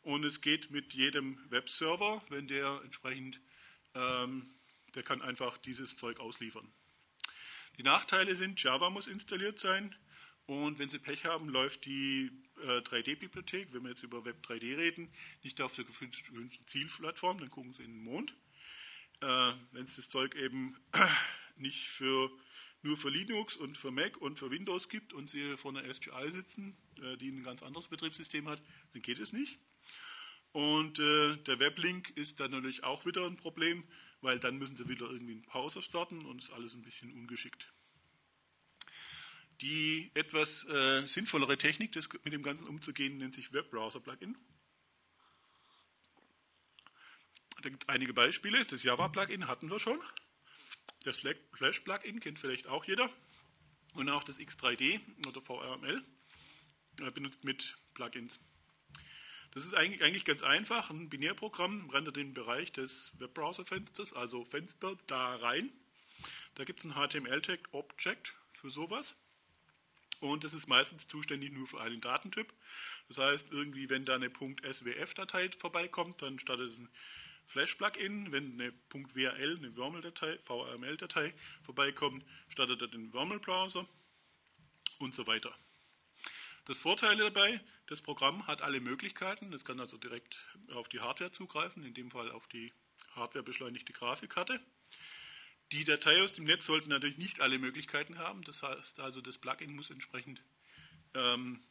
Und es geht mit jedem Webserver, wenn der entsprechend, ähm, der kann einfach dieses Zeug ausliefern. Die Nachteile sind, Java muss installiert sein. Und wenn Sie Pech haben, läuft die äh, 3D-Bibliothek, wenn wir jetzt über Web 3D reden, nicht auf der gewünschten Zielplattform, dann gucken Sie in den Mond äh, wenn es das Zeug eben nicht für, nur für Linux und für Mac und für Windows gibt und Sie vor einer SGI sitzen, äh, die ein ganz anderes Betriebssystem hat, dann geht es nicht. Und äh, der Weblink ist dann natürlich auch wieder ein Problem, weil dann müssen Sie wieder irgendwie einen Browser starten und ist alles ein bisschen ungeschickt. Die etwas äh, sinnvollere Technik, das mit dem Ganzen umzugehen, nennt sich Webbrowser-Plugin. da gibt es einige Beispiele. Das Java-Plugin hatten wir schon. Das Flash-Plugin kennt vielleicht auch jeder. Und auch das X3D oder VRML äh, benutzt mit Plugins. Das ist eigentlich ganz einfach. Ein Binärprogramm rendert den Bereich des Webbrowser-Fensters, also Fenster, da rein. Da gibt es ein HTML-Tag Object für sowas. Und das ist meistens zuständig nur für einen Datentyp. Das heißt, irgendwie, wenn da eine .swf-Datei vorbeikommt, dann startet es ein Flash-Plugin. Wenn eine .wrl, eine WRML-Datei, VRML-Datei vorbeikommt, startet er den WRML-Browser und so weiter. Das Vorteil dabei, das Programm hat alle Möglichkeiten. Es kann also direkt auf die Hardware zugreifen, in dem Fall auf die hardwarebeschleunigte Grafikkarte. Die Datei aus dem Netz sollte natürlich nicht alle Möglichkeiten haben. Das heißt also, das Plugin muss entsprechend ähm,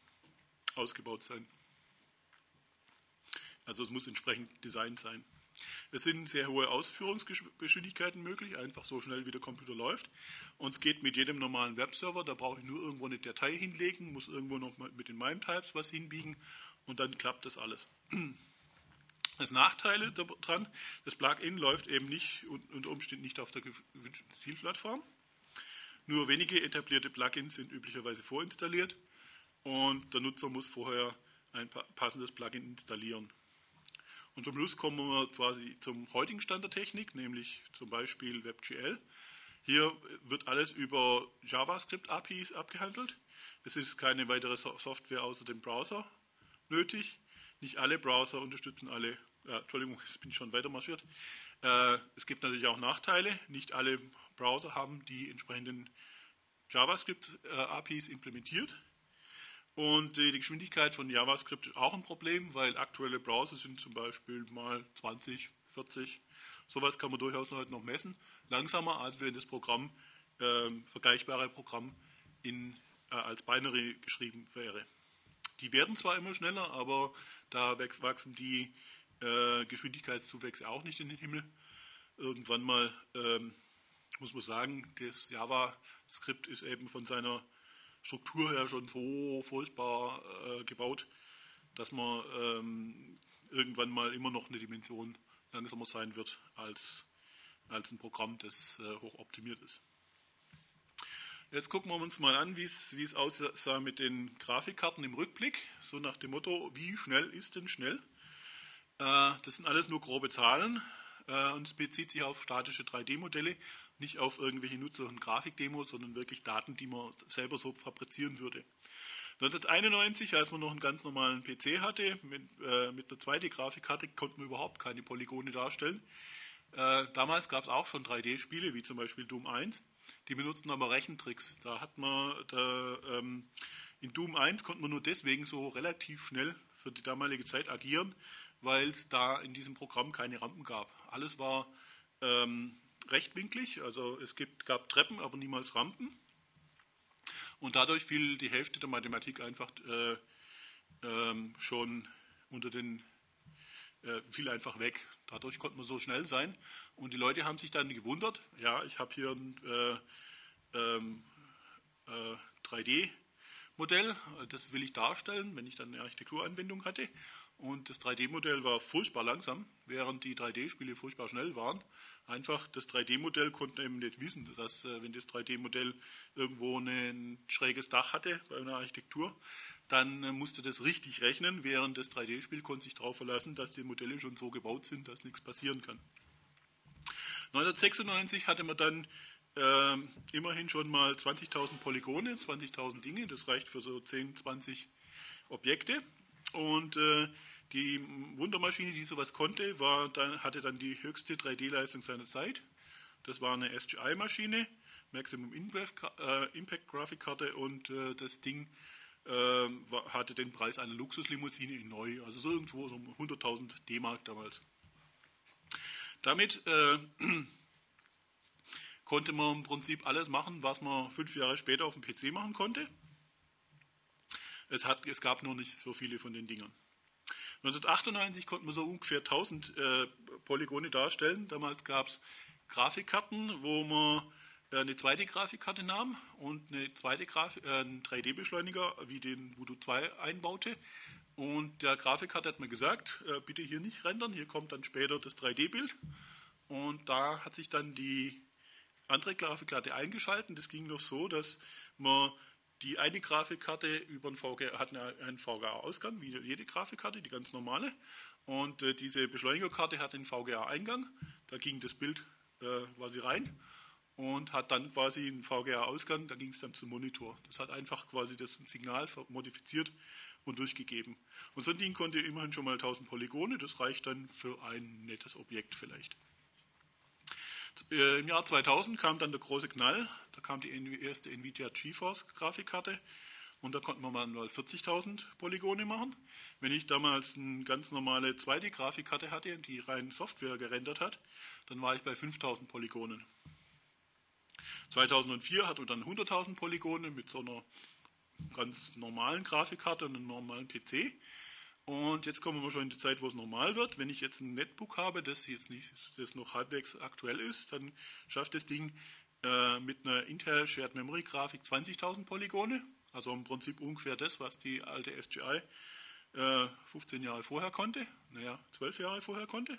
ausgebaut sein. Also es muss entsprechend designt sein. Es sind sehr hohe Ausführungsgeschwindigkeiten möglich, einfach so schnell wie der Computer läuft. Und es geht mit jedem normalen Webserver, da brauche ich nur irgendwo eine Datei hinlegen, muss irgendwo noch mit den MIME-Types was hinbiegen und dann klappt das alles. Das Nachteile daran, das Plugin läuft eben nicht unter Umständen nicht auf der gewünschten Zielplattform. Nur wenige etablierte Plugins sind üblicherweise vorinstalliert und der Nutzer muss vorher ein passendes Plugin installieren. Und zum Schluss kommen wir quasi zum heutigen Stand der Technik, nämlich zum Beispiel WebGL. Hier wird alles über JavaScript-APIs abgehandelt. Es ist keine weitere Software außer dem Browser nötig. Nicht alle Browser unterstützen alle, äh, Entschuldigung, jetzt bin ich schon weiter marschiert. Äh, es gibt natürlich auch Nachteile. Nicht alle Browser haben die entsprechenden JavaScript-APIs implementiert. Und die Geschwindigkeit von JavaScript ist auch ein Problem, weil aktuelle Browser sind zum Beispiel mal 20, 40. Sowas kann man durchaus heute noch messen. Langsamer, als wenn das Programm, äh, vergleichbare Programm in, äh, als Binary geschrieben wäre. Die werden zwar immer schneller, aber da wachsen die äh, Geschwindigkeitszuwächse auch nicht in den Himmel. Irgendwann mal ähm, muss man sagen, das JavaScript ist eben von seiner Struktur her schon so furchtbar äh, gebaut, dass man ähm, irgendwann mal immer noch eine Dimension langsamer sein wird als, als ein Programm, das äh, hoch optimiert ist. Jetzt gucken wir uns mal an, wie es aussah mit den Grafikkarten im Rückblick. So nach dem Motto, wie schnell ist denn schnell? Äh, das sind alles nur grobe Zahlen äh, und es bezieht sich auf statische 3D-Modelle nicht auf irgendwelche nutzlosen Grafikdemos, sondern wirklich Daten, die man selber so fabrizieren würde. 1991, als man noch einen ganz normalen PC hatte, mit, äh, mit einer 2D-Grafikkarte, konnte man überhaupt keine Polygone darstellen. Äh, damals gab es auch schon 3D-Spiele, wie zum Beispiel Doom 1. Die benutzten aber Rechentricks. Da hat man da, ähm, in Doom 1 konnte man nur deswegen so relativ schnell für die damalige Zeit agieren, weil es da in diesem Programm keine Rampen gab. Alles war ähm, rechtwinklig, also es gibt, gab Treppen, aber niemals Rampen. Und dadurch fiel die Hälfte der Mathematik einfach äh, ähm, schon unter den, äh, fiel einfach weg. Dadurch konnte man so schnell sein. Und die Leute haben sich dann gewundert, ja, ich habe hier ein äh, ähm, 3D-Modell, äh, das will ich darstellen, wenn ich dann eine Architekturanwendung hatte. Und das 3D-Modell war furchtbar langsam, während die 3D-Spiele furchtbar schnell waren. Einfach das 3D-Modell konnte eben nicht wissen, dass äh, wenn das 3D-Modell irgendwo ein schräges Dach hatte bei einer Architektur, dann äh, musste das richtig rechnen, während das 3D-Spiel konnte sich darauf verlassen, dass die Modelle schon so gebaut sind, dass nichts passieren kann. 1996 hatte man dann äh, immerhin schon mal 20.000 Polygone, 20.000 Dinge, das reicht für so 10, 20 Objekte. Und äh, die Wundermaschine, die sowas konnte, war dann, hatte dann die höchste 3D-Leistung seiner Zeit. Das war eine SGI-Maschine, Maximum äh, Impact Grafikkarte und äh, das Ding äh, hatte den Preis einer Luxuslimousine in neu, also so irgendwo so 100.000 D-Mark damals. Damit äh, konnte man im Prinzip alles machen, was man fünf Jahre später auf dem PC machen konnte. Es, hat, es gab nur nicht so viele von den Dingern. 1998 konnten wir so ungefähr 1000 äh, Polygone darstellen. Damals gab es Grafikkarten, wo man äh, eine zweite Grafikkarte nahm und eine zweite Graf äh, einen 3D-Beschleuniger wie den Voodoo 2 einbaute Und der Grafikkarte hat mir gesagt, äh, bitte hier nicht rendern, hier kommt dann später das 3D-Bild. Und da hat sich dann die andere Grafikkarte eingeschaltet. Das ging noch so, dass man die eine Grafikkarte über einen VGA, hat einen VGA-Ausgang, wie jede Grafikkarte, die ganz normale. Und äh, diese Beschleunigerkarte hat einen VGA-Eingang. Da ging das Bild äh, quasi rein und hat dann quasi einen VGA-Ausgang. Da ging es dann zum Monitor. Das hat einfach quasi das Signal modifiziert und durchgegeben. Und so ein Ding konnte immerhin schon mal 1000 Polygone. Das reicht dann für ein nettes Objekt vielleicht. Äh, Im Jahr 2000 kam dann der große Knall. Da kam die erste NVIDIA GeForce Grafikkarte und da konnten wir mal 40.000 Polygone machen. Wenn ich damals eine ganz normale 2D-Grafikkarte hatte, die rein Software gerendert hat, dann war ich bei 5.000 Polygonen. 2004 hatten wir dann 100.000 Polygone mit so einer ganz normalen Grafikkarte und einem normalen PC. Und jetzt kommen wir schon in die Zeit, wo es normal wird. Wenn ich jetzt ein Netbook habe, das jetzt nicht, das noch halbwegs aktuell ist, dann schafft das Ding äh, mit einer Intel Shared Memory Grafik 20.000 Polygone. Also im Prinzip ungefähr das, was die alte SGI äh, 15 Jahre vorher konnte. Naja, 12 Jahre vorher konnte.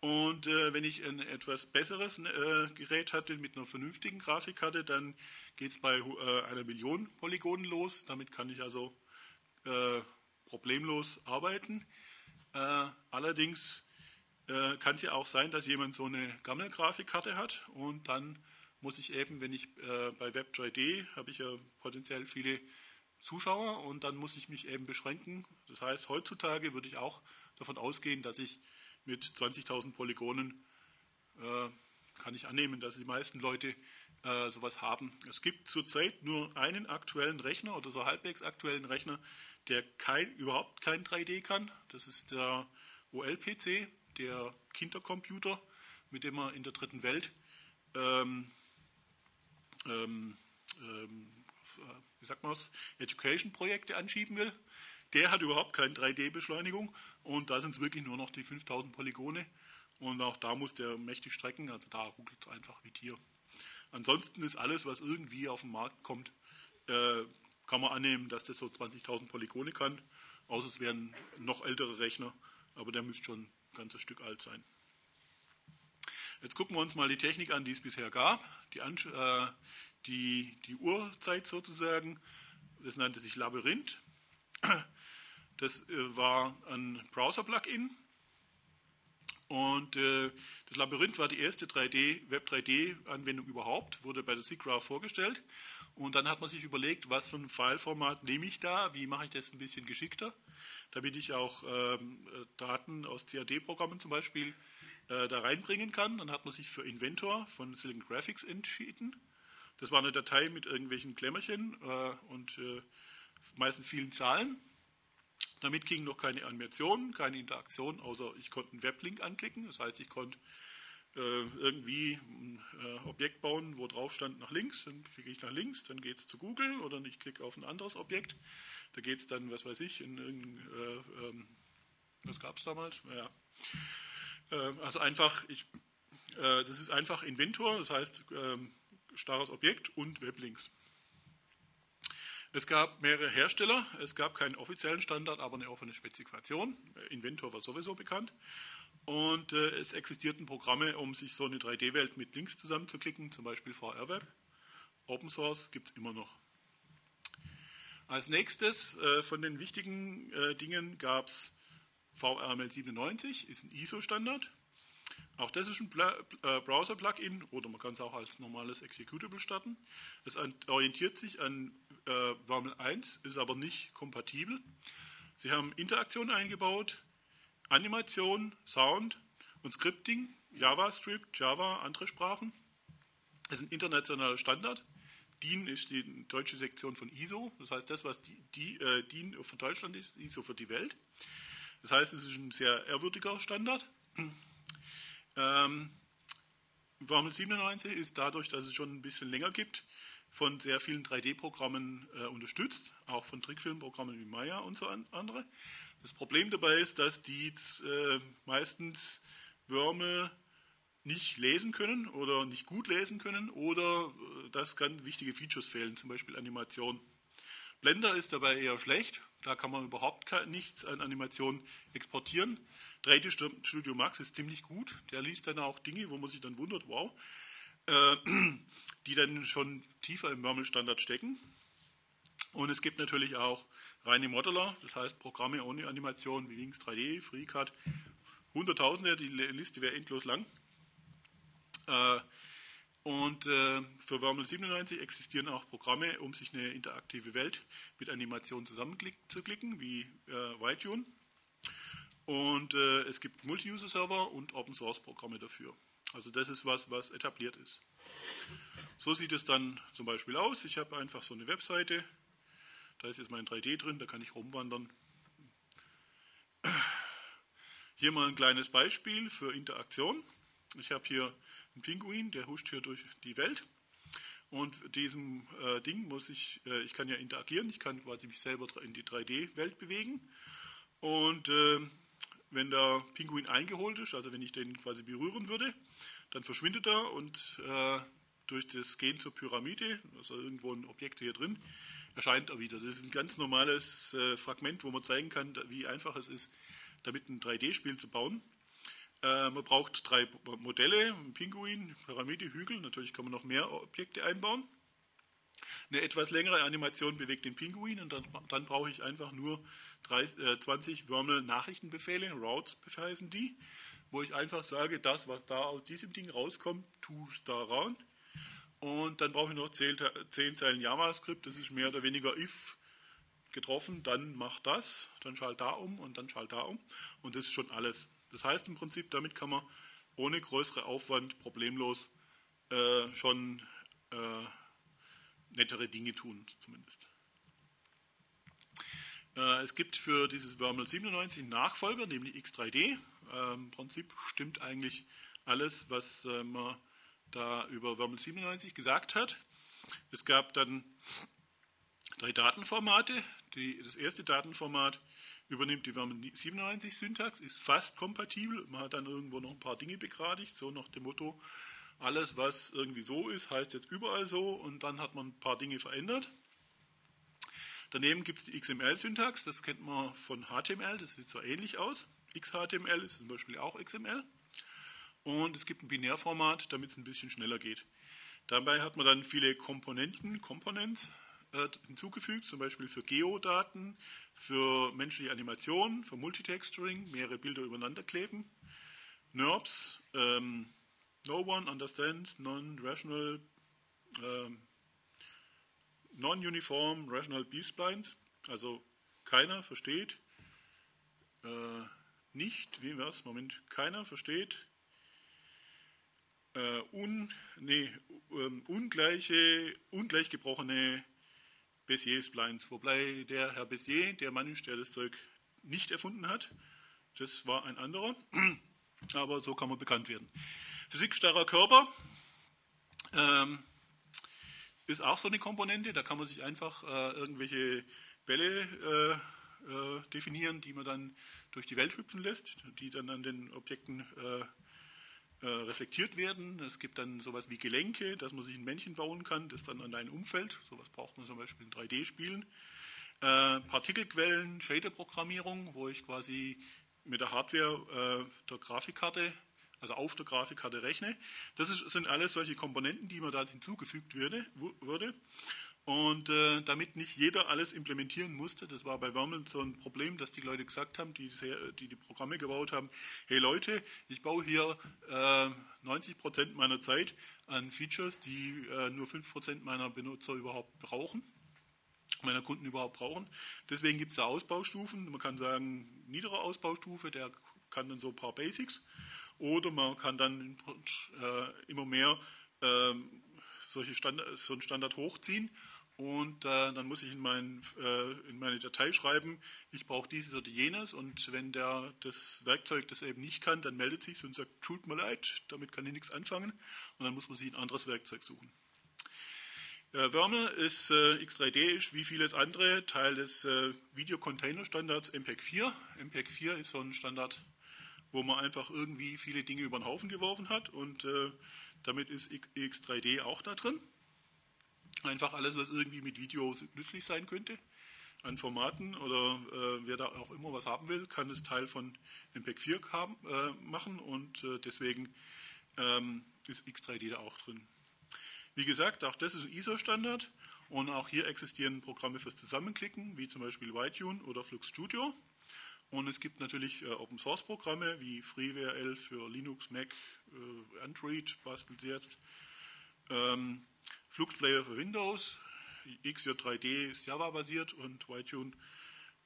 Und äh, wenn ich ein etwas besseres äh, Gerät hatte mit einer vernünftigen Grafikkarte, dann geht es bei äh, einer Million Polygonen los. Damit kann ich also äh, problemlos arbeiten. Äh, allerdings äh, kann es ja auch sein, dass jemand so eine Gammel-Grafikkarte hat und dann muss ich eben, wenn ich äh, bei Web3D habe ich ja potenziell viele Zuschauer und dann muss ich mich eben beschränken. Das heißt, heutzutage würde ich auch davon ausgehen, dass ich mit 20.000 Polygonen äh, kann ich annehmen, dass die meisten Leute äh, sowas haben. Es gibt zurzeit nur einen aktuellen Rechner oder so halbwegs aktuellen Rechner, der kein, überhaupt kein 3D kann. Das ist der OL-PC, der Kindercomputer, mit dem man in der dritten Welt ähm, ähm, ähm, wie sagt man Education-Projekte anschieben will. Der hat überhaupt keine 3D-Beschleunigung und da sind es wirklich nur noch die 5000 Polygone und auch da muss der mächtig strecken, also da ruckelt es einfach wie Tier. Ansonsten ist alles, was irgendwie auf den Markt kommt, äh, kann man annehmen, dass das so 20.000 Polygone kann. Außer es wären noch ältere Rechner, aber der müsste schon ein ganzes Stück alt sein. Jetzt gucken wir uns mal die Technik an, die es bisher gab. Die, äh, die, die Urzeit sozusagen, das nannte sich Labyrinth. Das äh, war ein Browser-Plugin. Und äh, das Labyrinth war die erste 3D, Web-3D-Anwendung überhaupt, wurde bei der SIGGRAPH vorgestellt. Und dann hat man sich überlegt, was für ein Fileformat nehme ich da, wie mache ich das ein bisschen geschickter, damit ich auch ähm, Daten aus CAD-Programmen zum Beispiel äh, da reinbringen kann. Dann hat man sich für Inventor von Silicon Graphics entschieden. Das war eine Datei mit irgendwelchen Klemmerchen äh, und äh, meistens vielen Zahlen. Damit ging noch keine Animation, keine Interaktion, außer ich konnte einen Weblink anklicken. Das heißt, ich konnte äh, irgendwie ein äh, Objekt bauen, wo drauf stand nach links, dann klicke ich nach links, dann geht es zu Google oder ich klicke auf ein anderes Objekt. Da geht es dann, was weiß ich, in irgendein, äh, ähm, was gab es damals? Ja. Äh, also einfach, ich, äh, das ist einfach Inventor, das heißt ähm, starres Objekt und Weblinks. Es gab mehrere Hersteller, es gab keinen offiziellen Standard, aber eine offene Spezifikation. Inventor war sowieso bekannt. Und äh, es existierten Programme, um sich so eine 3D-Welt mit Links zusammenzuklicken, zum Beispiel VR-Web. Open Source gibt es immer noch. Als nächstes äh, von den wichtigen äh, Dingen gab es VRML 97, ist ein ISO-Standard. Auch das ist ein äh, Browser-Plugin oder man kann es auch als normales Executable starten. Es orientiert sich an äh, WAML 1, ist aber nicht kompatibel. Sie haben Interaktion eingebaut, Animation, Sound und Scripting, JavaScript, Java, andere Sprachen. Es ist ein internationaler Standard. DIN ist die deutsche Sektion von ISO, das heißt, das, was die, die, äh, DIN für Deutschland ist, ISO für die Welt. Das heißt, es ist ein sehr ehrwürdiger Standard. Ähm, Formel 97 ist dadurch, dass es schon ein bisschen länger gibt, von sehr vielen 3D-Programmen äh, unterstützt, auch von Trickfilmprogrammen wie Maya und so andere. Das Problem dabei ist, dass die äh, meistens Würme nicht lesen können oder nicht gut lesen können oder äh, dass ganz wichtige Features fehlen, zum Beispiel Animation. Blender ist dabei eher schlecht. Da kann man überhaupt nichts an Animationen exportieren. 3D Studio Max ist ziemlich gut. Der liest dann auch Dinge, wo man sich dann wundert, wow, äh, die dann schon tiefer im Murmel-Standard stecken. Und es gibt natürlich auch reine Modeler, das heißt Programme ohne Animation wie Wings 3D, FreeCAD, Hunderttausende, die Liste wäre endlos lang. Äh, und äh, für Wormel 97 existieren auch Programme, um sich eine interaktive Welt mit Animation zusammenzuklicken, wie äh. Und äh, es gibt Multi-User-Server und Open-Source-Programme dafür. Also das ist was, was etabliert ist. So sieht es dann zum Beispiel aus. Ich habe einfach so eine Webseite. Da ist jetzt mein 3D drin, da kann ich rumwandern. Hier mal ein kleines Beispiel für Interaktion. Ich habe hier ein Pinguin, der huscht hier durch die Welt. Und diesem äh, Ding muss ich, äh, ich kann ja interagieren, ich kann quasi mich selber in die 3D-Welt bewegen. Und äh, wenn der Pinguin eingeholt ist, also wenn ich den quasi berühren würde, dann verschwindet er und äh, durch das Gehen zur Pyramide, also irgendwo ein Objekt hier drin, erscheint er wieder. Das ist ein ganz normales äh, Fragment, wo man zeigen kann, wie einfach es ist, damit ein 3D-Spiel zu bauen. Äh, man braucht drei Modelle, Pinguin, Pyramide, Hügel. Natürlich kann man noch mehr Objekte einbauen. Eine etwas längere Animation bewegt den Pinguin und dann, dann brauche ich einfach nur 30, äh, 20 Wormel-Nachrichtenbefehle, Routes heißen die, wo ich einfach sage, das, was da aus diesem Ding rauskommt, tust da rein. Und dann brauche ich noch 10, 10 Zeilen JavaScript, das ist mehr oder weniger if getroffen, dann mach das, dann schalt da um und dann schalt da um. Und das ist schon alles. Das heißt im Prinzip, damit kann man ohne größeren Aufwand problemlos äh, schon äh, nettere Dinge tun, zumindest. Äh, es gibt für dieses Wormel 97 einen Nachfolger, nämlich X3D. Äh, Im Prinzip stimmt eigentlich alles, was äh, man da über Wormel 97 gesagt hat. Es gab dann drei Datenformate. Die, das erste Datenformat übernimmt die Vermen 97 Syntax, ist fast kompatibel. Man hat dann irgendwo noch ein paar Dinge begradigt, so nach dem Motto, alles was irgendwie so ist, heißt jetzt überall so und dann hat man ein paar Dinge verändert. Daneben gibt es die XML-Syntax, das kennt man von HTML, das sieht so ähnlich aus. XHTML ist zum Beispiel auch XML. Und es gibt ein Binärformat, damit es ein bisschen schneller geht. Dabei hat man dann viele Komponenten, Components, äh, hinzugefügt, zum Beispiel für Geodaten, für menschliche Animationen, für Multitexturing, mehrere Bilder übereinander kleben. NURBS, ähm, No One Understands Non-Rational, ähm, Non-Uniform Rational B-Splines, also keiner versteht äh, nicht, wie was, Moment, keiner versteht äh, un, nee, um, ungleiche, ungleich gebrochene Bézier-Splines, wobei der Herr Bézier, der Mann ist, der das Zeug nicht erfunden hat, das war ein anderer, aber so kann man bekannt werden. Physikstarrer Körper ähm, ist auch so eine Komponente, da kann man sich einfach äh, irgendwelche Bälle äh, äh, definieren, die man dann durch die Welt hüpfen lässt, die dann an den Objekten äh, äh, reflektiert werden. Es gibt dann sowas wie Gelenke, dass man sich ein Männchen bauen kann, das dann an ein Umfeld, sowas braucht man zum Beispiel in 3D-Spielen. Äh, Partikelquellen, Shader-Programmierung, wo ich quasi mit der Hardware der Grafikkarte, also auf der Grafikkarte rechne. Das ist, sind alles solche Komponenten, die mir da hinzugefügt würde. würde. Und äh, damit nicht jeder alles implementieren musste, das war bei Wormel so ein Problem, dass die Leute gesagt haben, die die, die Programme gebaut haben, hey Leute, ich baue hier äh, 90 Prozent meiner Zeit an Features, die äh, nur 5 Prozent meiner Benutzer überhaupt brauchen, meiner Kunden überhaupt brauchen. Deswegen gibt es da Ausbaustufen. Man kann sagen, niedere Ausbaustufe, der kann dann so ein paar Basics. Oder man kann dann äh, immer mehr ähm, solche Standard, so einen Standard hochziehen und äh, dann muss ich in, mein, äh, in, meine Datei schreiben, ich brauche dieses oder jenes. Und wenn der das Werkzeug das eben nicht kann, dann meldet sich und sagt, tut mir leid, damit kann ich nichts anfangen. Und dann muss man sich ein anderes Werkzeug suchen. Äh, Wörmer ist äh, X3D ist wie vieles andere Teil des Video Container Standards MPEG 4. MPEG 4 ist so ein Standard, wo man einfach irgendwie viele Dinge über den Haufen geworfen hat und äh, damit ist X3D auch da drin. Einfach alles, was irgendwie mit Video nützlich sein könnte. an Formaten oder äh, wer da auch immer was haben will, kann es Teil von MPEG 4 haben, äh, machen und äh, deswegen ähm, ist X3D da auch drin. Wie gesagt, auch das ist ein ISO-Standard und auch hier existieren Programme fürs Zusammenklicken, wie zum Beispiel YTune oder Flux Studio. Und es gibt natürlich äh, Open Source Programme wie FreeWRL für Linux, Mac, äh, Android bastelt jetzt. Ähm, Flux Player für Windows, XJ3D ist Java basiert und YTune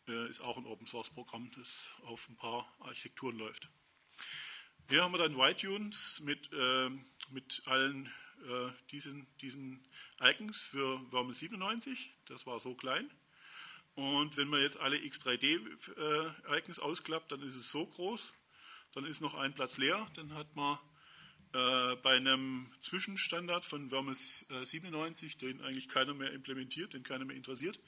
äh, ist auch ein Open Source Programm, das auf ein paar Architekturen läuft. Hier haben wir dann YTunes mit, äh, mit allen äh, diesen, diesen Icons für Wormel 97. Das war so klein. Und wenn man jetzt alle X3D-Icons äh, ausklappt, dann ist es so groß. Dann ist noch ein Platz leer. Dann hat man äh, bei einem Zwischenstandard von Wormel 97, äh, den eigentlich keiner mehr implementiert, den keiner mehr interessiert,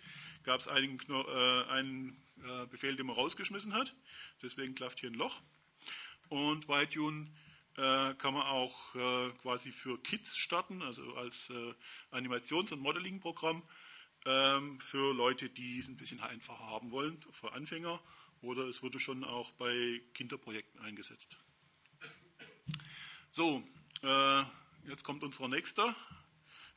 gab es einen, äh, einen äh, Befehl, den man rausgeschmissen hat. Deswegen klafft hier ein Loch. Und Whitune äh, kann man auch quasi für Kids starten, also als Animations- und Modeling-Programm für Leute, die es ein bisschen einfacher haben wollen, für Anfänger. Oder es wurde schon auch bei Kinderprojekten eingesetzt. So, äh, jetzt kommt unser nächster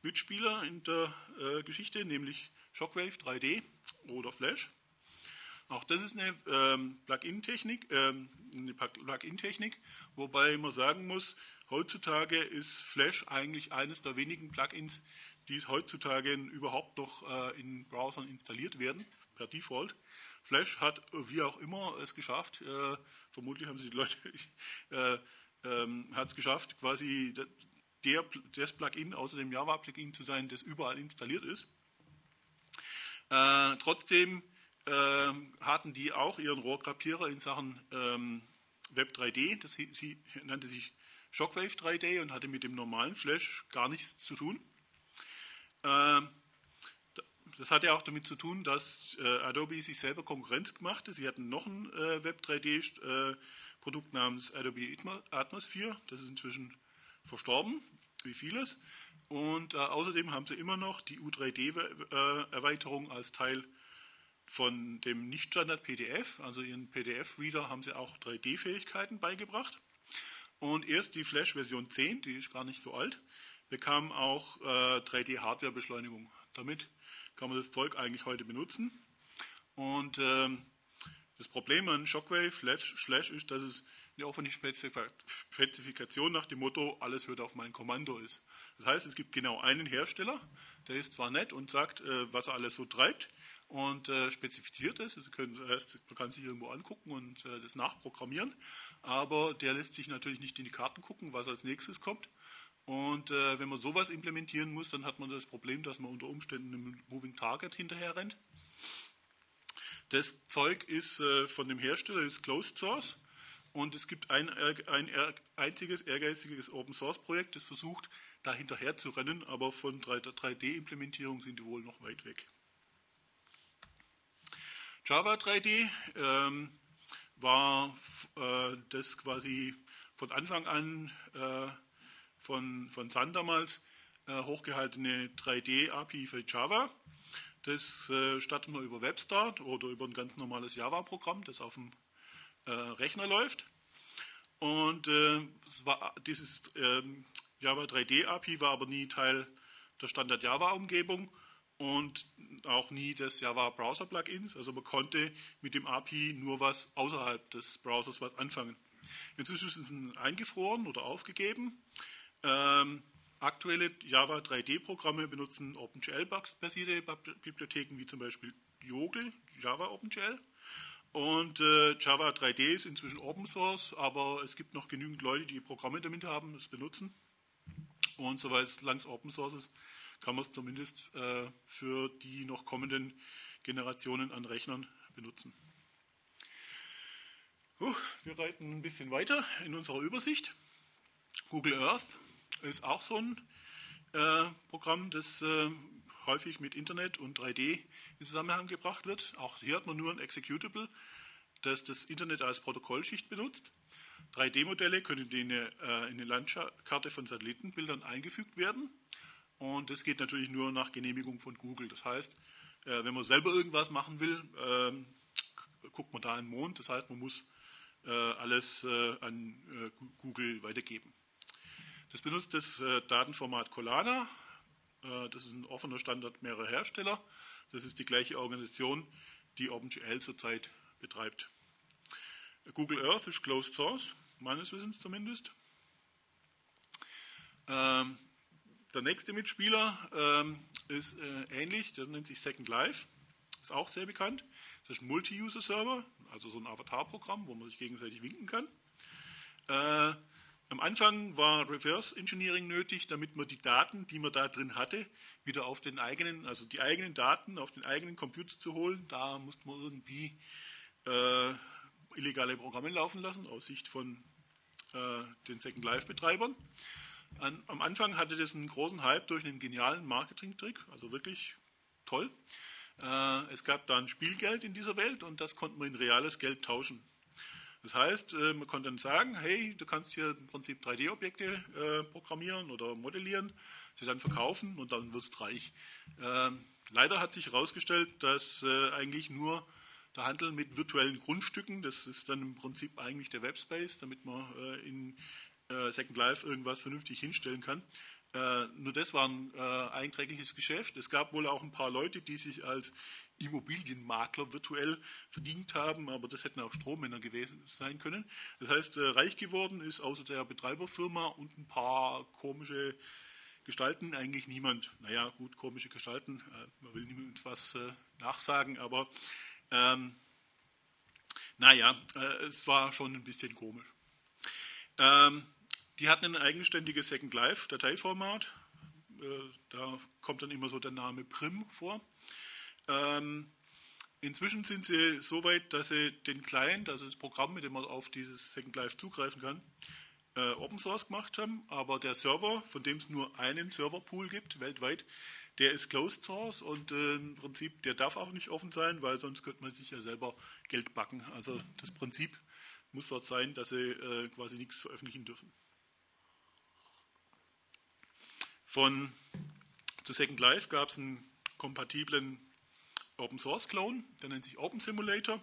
Mitspieler in der äh, Geschichte, nämlich Shockwave 3D oder Flash. Auch das ist eine ähm, Plugin-Technik, ähm, Plugin-Technik, wobei man sagen muss, heutzutage ist Flash eigentlich eines der wenigen Plugins, die heutzutage überhaupt noch äh, in Browsern installiert werden, per Default. Flash hat, wie auch immer, es geschafft, äh, vermutlich haben sie die Leute äh, ähm, hat es geschafft, quasi der, das Plugin außer dem Java-Plugin zu sein, das überall installiert ist. Äh, trotzdem äh, hatten die auch ihren Rohrkrapierer in Sachen ähm, Web 3D, das sie, nannte sich Shockwave 3D und hatte mit dem normalen Flash gar nichts zu tun. Äh, das hatte auch damit zu tun, dass äh, Adobe sich selber Konkurrenz gemacht hat. Sie hatten noch ein äh, Web 3D Produkt namens Adobe Atmosphere. Das ist inzwischen verstorben, wie vieles. Und äh, außerdem haben sie immer noch die U3D-Erweiterung als Teil von dem Nicht-Standard PDF. Also ihren PDF-Reader haben sie auch 3D-Fähigkeiten beigebracht. Und erst die Flash-Version 10, die ist gar nicht so alt, bekam auch äh, 3D-Hardware-Beschleunigung. Damit kann man das Zeug eigentlich heute benutzen. Und ähm, das Problem an Shockwave Slash ist, dass es eine offene Spezifikation nach dem Motto, alles wird auf mein Kommando ist. Das heißt, es gibt genau einen Hersteller, der ist zwar nett und sagt, äh, was er alles so treibt und äh, spezifiziert es. Das heißt, man kann sich irgendwo angucken und äh, das nachprogrammieren, aber der lässt sich natürlich nicht in die Karten gucken, was als nächstes kommt. Und äh, wenn man sowas implementieren muss, dann hat man das Problem, dass man unter Umständen einem Moving Target hinterher rennt. Das Zeug ist äh, von dem Hersteller, ist Closed Source. Und es gibt ein, ein einziges ehrgeiziges Open Source Projekt, das versucht, da hinterher zu rennen, aber von 3D-Implementierung sind die wohl noch weit weg. Java 3D ähm, war äh, das quasi von Anfang an äh, von, von Sun damals äh, hochgehaltene 3D-API für Java. Das äh, starten wir über WebStart oder über ein ganz normales Java-Programm, das auf dem äh, Rechner läuft. Und äh, war, dieses ähm, Java 3D API war aber nie Teil der Standard Java-Umgebung und auch nie des Java Browser Plugins. Also man konnte mit dem API nur was außerhalb des Browsers was anfangen. Inzwischen ist es eingefroren oder aufgegeben. Ähm, Aktuelle Java 3D-Programme benutzen OpenGL-basierte Bibliotheken wie zum Beispiel Yogel, Java OpenGL. Und äh, Java 3D ist inzwischen Open Source, aber es gibt noch genügend Leute, die Programme damit haben, es benutzen. Und soweit es Open Source ist, kann man es zumindest äh, für die noch kommenden Generationen an Rechnern benutzen. Uh, wir reiten ein bisschen weiter in unserer Übersicht. Google Earth ist auch so ein äh, Programm, das äh, häufig mit Internet und 3D in Zusammenhang gebracht wird. Auch hier hat man nur ein Executable, das das Internet als Protokollschicht benutzt. 3D-Modelle können in eine, äh, in eine Landkarte von Satellitenbildern eingefügt werden. Und das geht natürlich nur nach Genehmigung von Google. Das heißt, Äh, wenn man selber irgendwas machen will, ähm, guckt man da in den Mond. Das heißt, man muss äh, alles an Google weitergeben. Das benutzt das äh, Datenformat Colada. Äh, das ist ein offener Standard mehrerer Hersteller. Das ist die gleiche Organisation, die OpenGL zurzeit betreibt. Google Earth ist Closed Source, meines Wissens zumindest. Ähm, der nächste Mitspieler ähm, ist äh, ähnlich, der nennt sich Second Life, ist auch sehr bekannt. Das ist ein Multi-User-Server, also so ein Avatar-Programm, wo man sich gegenseitig winken kann. Äh, am Anfang war Reverse Engineering nötig, damit man die Daten, die man da drin hatte, wieder auf den eigenen, also die eigenen Daten auf den eigenen Computer zu holen. Da musste man irgendwie äh, illegale Programme laufen lassen, aus Sicht von äh, den Second Life-Betreibern. An, am Anfang hatte das einen großen Hype durch einen genialen Marketing-Trick, also wirklich toll. Äh, es gab dann Spielgeld in dieser Welt und das konnte man in reales Geld tauschen. Das heißt, äh, man konnte dann sagen, hey, du kannst hier im Prinzip 3D-Objekte äh, programmieren oder modellieren, sie dann verkaufen und dann wirst reich. Ähm, leider hat sich herausgestellt, dass äh, eigentlich nur der Handel mit virtuellen Grundstücken, das ist dann im Prinzip eigentlich der Webspace, damit man in Second Life irgendwas vernünftig hinstellen kann. Äh, nur das war ein äh, einträgliches Geschäft. Es gab wohl auch ein paar Leute, die sich als Immobilienmakler virtuell verdient haben, aber das hätten auch Strommänner gewesen sein können. Das heißt, äh, reich geworden ist außer der Betreiberfirma und ein paar komische Gestalten eigentlich niemand. Naja, gut, komische Gestalten, äh, man will niemand was äh, nachsagen, aber ähm, naja, es war schon ein bisschen komisch. Ähm, die hatten ein eigenständiges Second Life Dateiformat. Da kommt dann immer so der Name Prim vor. Ähm, inzwischen sind sie so weit, dass sie den Client, also das Programm, mit dem man auf dieses Second Life zugreifen kann, äh, Open Source gemacht haben. Aber der Server, von dem es nur einen Serverpool gibt weltweit, der ist Closed Source und äh, im Prinzip, der darf auch nicht offen sein, weil sonst könnte man sich ja selber Geld backen. Also das Prinzip muss dort sein, dass sie äh, quasi nichts veröffentlichen dürfen. Von zu Second Life gab es einen kompatiblen Open Source Clone, der nennt sich Open Simulator.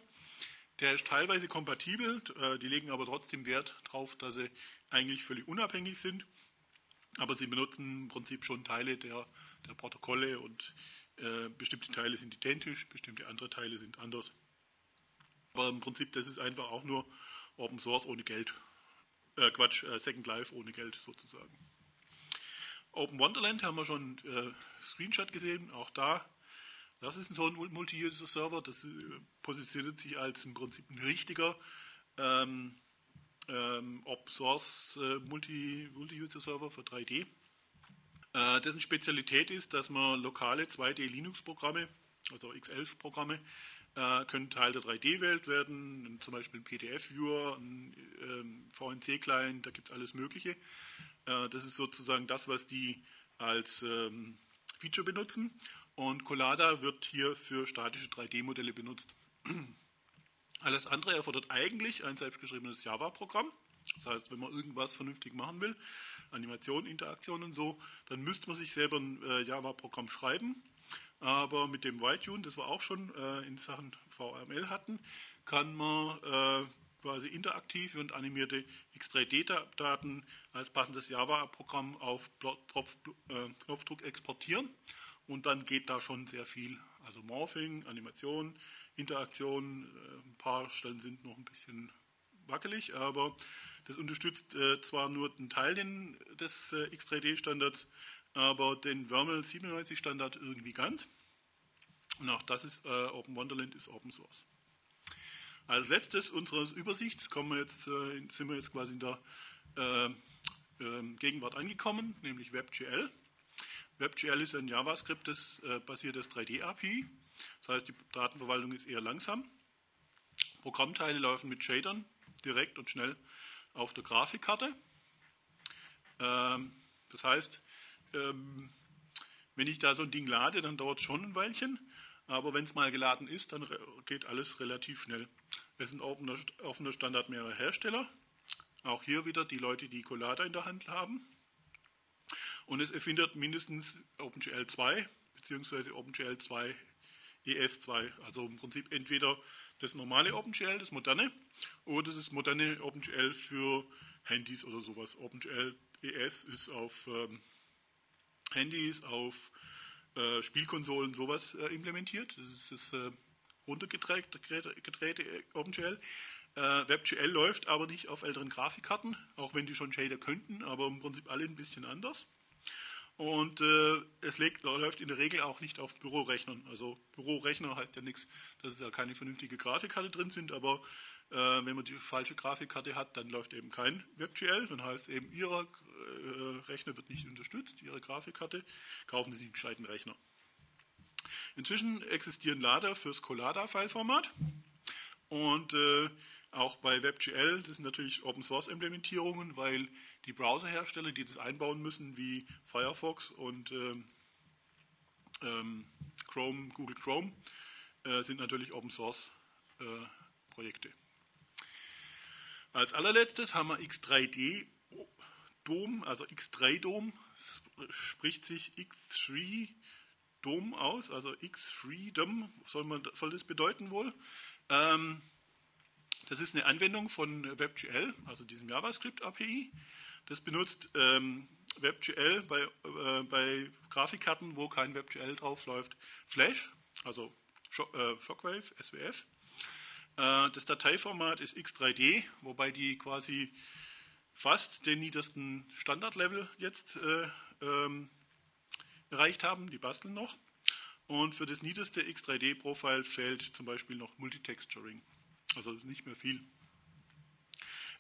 Der ist teilweise kompatibel, äh, die legen aber trotzdem Wert darauf, dass sie eigentlich völlig unabhängig sind. Aber sie benutzen im Prinzip schon Teile der, der Protokolle und äh, bestimmte Teile sind identisch, bestimmte andere Teile sind anders. Aber im Prinzip, das ist einfach auch nur Open Source ohne Geld. Äh, Quatsch, äh, Second Life ohne Geld sozusagen. Open Wonderland haben wir schon äh, Screenshot gesehen, auch da. Das ist so ein Multi-User-Server, das äh, positioniert sich als im Prinzip ein richtiger ähm, ähm, Open-Source äh, für 3D. Äh, dessen Spezialität ist, dass man lokale 2D-Linux-Programme, also X11-Programme, äh, können Teil der 3D-Welt werden, zum Beispiel ein PDF-Viewer, ein ähm, VNC-Client, da gibt es alles Mögliche. Äh, das ist sozusagen das, was die als ähm, Feature benutzen. Und Collada wird hier für statische 3D-Modelle benutzt. Alles andere erfordert eigentlich ein selbstgeschriebenes Java-Programm. Das heißt, wenn man irgendwas vernünftig machen will, Animation, Interaktion und so, dann müsste man sich selber ein äh, Java-Programm schreiben. Aber mit dem YTune, das wir auch schon äh, in Sachen VML hatten, kann man äh, quasi interaktive und animierte X3D-Daten als passendes Java-Programm auf äh, Knopfdruck exportieren und dann geht da schon sehr viel. Also Morphing, Animation, Interaktion, äh, ein paar Stellen sind noch ein bisschen wackelig, aber das unterstützt äh, zwar nur einen Teil des X3D-Standards, aber den Vermal 97 Standard irgendwie ganz. Und auch das ist Open Wonderland ist Open Source. Als letztes unseres Übersichts kommen wir jetzt, äh, sind wir jetzt quasi in der äh, äh, Gegenwart angekommen, nämlich WebGL. WebGL ist ein JavaScript, das äh, basiertes 3D-API. Das heißt, die Datenverwaltung ist eher langsam. Programmteile laufen mit Shadern direkt und schnell auf der Grafikkarte. Ähm, das heißt, ähm, wenn ich da so ein Ding lade, dann dauert es schon ein Weilchen. Aber wenn es mal geladen ist, dann geht alles relativ schnell. Es ein offener, offener Standard mehrerer Hersteller. Auch hier wieder die Leute, die Collada in der Hand haben. Und es erfindet mindestens OpenGL 2 bzw. OpenGL 2 ES2. Also im Prinzip entweder das normale OpenGL, das moderne, oder das moderne OpenGL für Handys oder sowas. OpenGL ES ist auf ähm, Handys, auf äh, Spielkonsolen sowas äh, implementiert. Das ist das äh, runtergedrehte OpenGL. Äh, WebGL läuft aber nicht auf älteren Grafikkarten, auch wenn die schon Shader könnten, aber im Prinzip alle ein bisschen anders. Und äh, es legt, läuft in der Regel auch nicht auf Bürorechnern. Also Bürorechner heißt ja nichts, dass es da keine vernünftige Grafikkarte drin sind, aber äh, wenn man die falsche Grafikkarte hat, dann läuft eben kein WebGL. Dann heißt eben, Ihr äh, Rechner wird nicht unterstützt, Ihre Grafikkarte. Kaufen Sie sich einen gescheiten Rechner. Inzwischen existieren Lader fürs Collada-Fileformat. Und äh, auch bei WebGL, das sind natürlich Open-Source-Implementierungen, weil die Browserhersteller, die das einbauen müssen, wie Firefox und ähm, ähm, Chrome, Google Chrome, äh, sind natürlich Open-Source-Projekte. Äh, Als allerletztes haben wir X3D Dom, also X3 Dom, spricht sich X3 Dom aus, also X-Freedom soll, man, soll das bedeuten wohl. Ähm, das ist eine Anwendung von WebGL, also diesem JavaScript-API. Das benutzt ähm, WebGL bei, äh, bei Grafikkarten, wo kein WebGL drauf läuft, Flash, also Shock, äh, Shockwave, SWF. Äh, das Dateiformat ist X3D, wobei die quasi fast den niedersten Standardlevel jetzt äh, ähm, erreicht haben. Die basteln noch. Und für das niederste X3D-Profile fällt zum Beispiel noch Multitexturing. Also nicht mehr viel.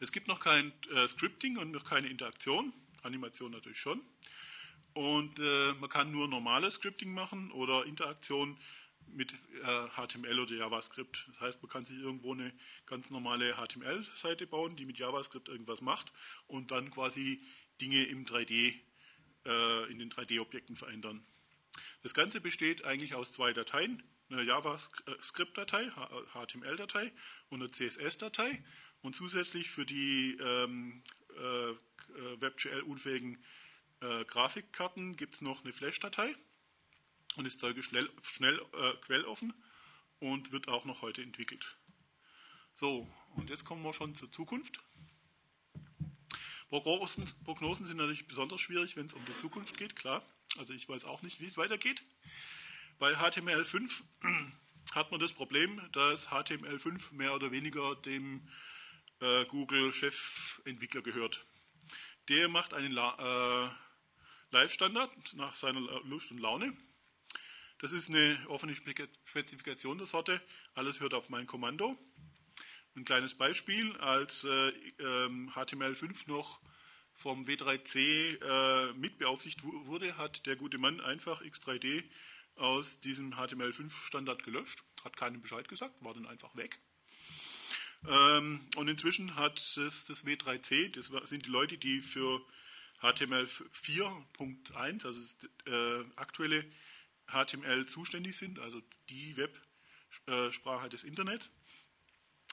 Es gibt noch kein äh, Scripting und noch keine Interaktion. Animation natürlich schon. Und äh, man kann nur normales Scripting machen oder Interaktion mit äh, HTML oder JavaScript. Das heißt, man kann sich irgendwo eine ganz normale HTML-Seite bauen, die mit JavaScript irgendwas macht und dann quasi Dinge im 3D, äh, in den 3D-Objekten verändern. Das Ganze besteht eigentlich aus zwei Dateien, einer JavaScript-Datei, HTML-Datei und einer CSS-Datei und zusätzlich für die ähm, äh, WebGL-unfähigen äh, Grafikkarten gibt es noch eine Flash-Datei und das Zeug ist schnell, schnell äh, quelloffen und wird auch noch heute entwickelt. So, und jetzt kommen wir schon zur Zukunft. Prognosen, Prognosen sind natürlich besonders schwierig, wenn es um die Zukunft geht, klar. Also ich weiß auch nicht, wie es weitergeht. Bei HTML5 hat man das Problem, dass HTML5 mehr oder weniger dem äh, Google-Chefentwickler gehört. Der macht einen äh, Live-Standard nach seiner Lust und Laune das ist eine offene Spezifikation der Sorte. Alles hört auf mein Kommando. Ein kleines Beispiel, als äh, ähm, HTML5 noch vom W3C äh, mitbeaufsichtigt wurde, hat der gute Mann einfach X3D aus diesem HTML5-Standard gelöscht, hat keinen Bescheid gesagt, war dann einfach weg. Ähm, und inzwischen hat es das W3C, das sind die Leute, die für HTML 4.1, also das äh, aktuelle HTML zuständig sind, also die Websprache des Internet.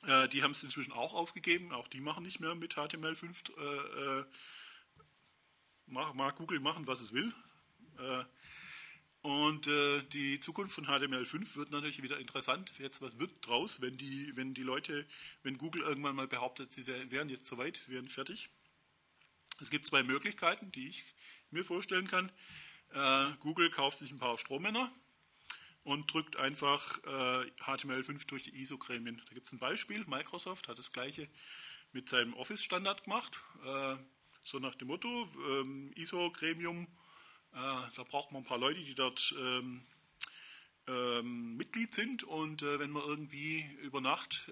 Äh, die haben es inzwischen auch aufgegeben, auch die machen nicht mehr mit HTML5. Äh, äh, mag, Google machen, was es will. Und die Zukunft von HTML5 wird natürlich wieder interessant. Jetzt, was wird draus, wenn die, wenn die Leute, wenn Google irgendwann mal behauptet, sie wären jetzt soweit, sie wären fertig? Es gibt zwei Möglichkeiten, die ich mir vorstellen kann. Äh, Google kauft sich ein paar Strohmänner und drückt einfach äh, HTML5 durch die ISO-Gremien. Da gibt es ein Beispiel. Microsoft hat das gleiche mit seinem Office-Standard gemacht. Äh, so nach dem Motto, ähm, ISO-Gremium, äh, da braucht man ein paar Leute, die dort ähm, ähm, Mitglied sind. Und äh, wenn man irgendwie über Nacht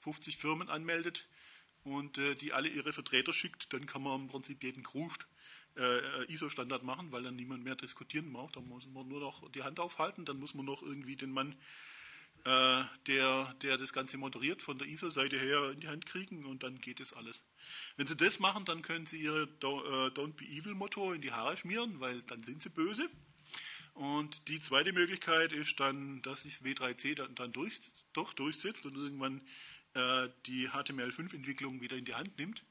50 äh, Firmen anmeldet und die alle ihre Vertreter schickt, dann kann man im Prinzip jeden Kruscht äh, ISO-Standard machen, weil dann niemand mehr diskutieren braucht. Da muss man nur noch die Hand aufhalten, dann muss man noch irgendwie den Mann, äh, der, der das Ganze moderiert, von der ISO-Seite her in die Hand kriegen und dann geht es alles. Wenn Sie das machen, dann können Sie Ihre äh, Don't Be Evil-Motto in die Haare schmieren, weil dann sind Sie böse. Und die zweite Möglichkeit ist dann, dass sich das W3C dann, dann durch, doch durchsetzt und irgendwann äh, die HTML5-Entwicklung wieder in die Hand nimmt.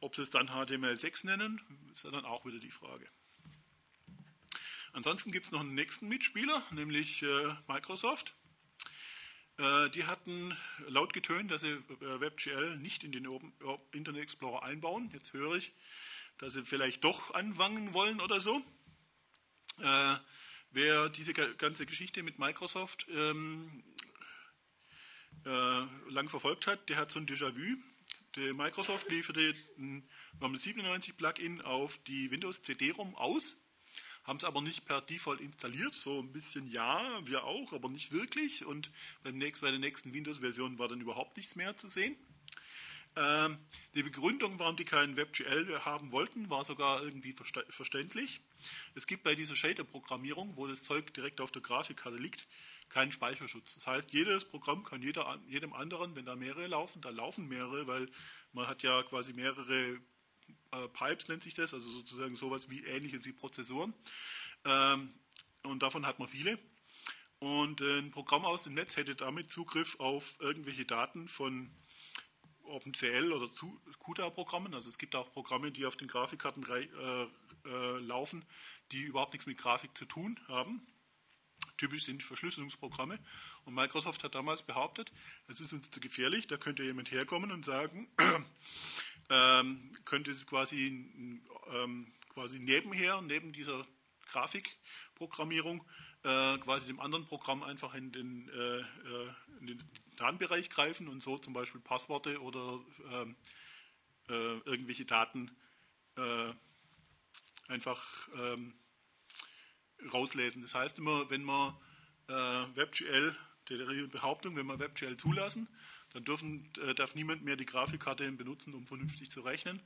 Ob sie es dann HTML6 nennen, ist dann auch wieder die Frage. Ansonsten gibt es noch einen nächsten Mitspieler, nämlich äh, Microsoft. Äh, die hatten laut getönt, dass sie äh, WebGL nicht in den Internet Explorer einbauen. Jetzt höre ich, dass sie vielleicht doch anfangen wollen oder so. Äh, wer diese ganze Geschichte mit Microsoft ähm, äh, lang verfolgt hat, der hat so ein Déjà-vu. Microsoft lieferte ein Normal 97 Plugin auf die Windows CD-ROM aus haben es aber nicht per Default installiert. So ein bisschen ja, wir auch, aber nicht wirklich. Und beim nächsten, bei der nächsten Windows-Version war dann überhaupt nichts mehr zu sehen. Ähm, die Begründung, warum die keinen WebGL haben wollten, war sogar irgendwie verständlich. Es gibt bei dieser Shader-Programmierung, wo das Zeug direkt auf der Grafikkarte liegt, keinen Speicherschutz. Das heißt, jedes Programm kann jeder, jedem anderen, wenn da mehrere laufen, da laufen mehrere, weil man hat ja quasi mehrere äh, Pipes nennt sich das, also sozusagen sowas wie ähnliches wie Prozessoren. Ähm, und davon hat man viele. Und äh, ein Programm aus dem Netz hätte damit Zugriff auf irgendwelche Daten von OpenCL oder CUDA-Programmen. Also es gibt auch Programme, die auf den Grafikkarten äh, äh, laufen, die überhaupt nichts mit Grafik zu tun haben. Typisch sind Verschlüsselungsprogramme. Und Microsoft hat damals behauptet, es ist uns zu gefährlich, da könnte jemand herkommen und sagen, ähm, könnte es quasi, ähm, quasi nebenher, neben dieser Grafikprogrammierung, äh, quasi dem anderen Programm einfach in den, äh, äh in den Datenbereich greifen und so zum Beispiel Passworte oder ähm, äh, irgendwelche Daten äh, einfach ähm, rauslesen. Das heißt immer, wenn man äh, WebGL, der Behauptung, wenn wir WebGL zulassen, dann dürfen, äh, darf niemand mehr die Grafikkarte benutzen, um vernünftig zu rechnen.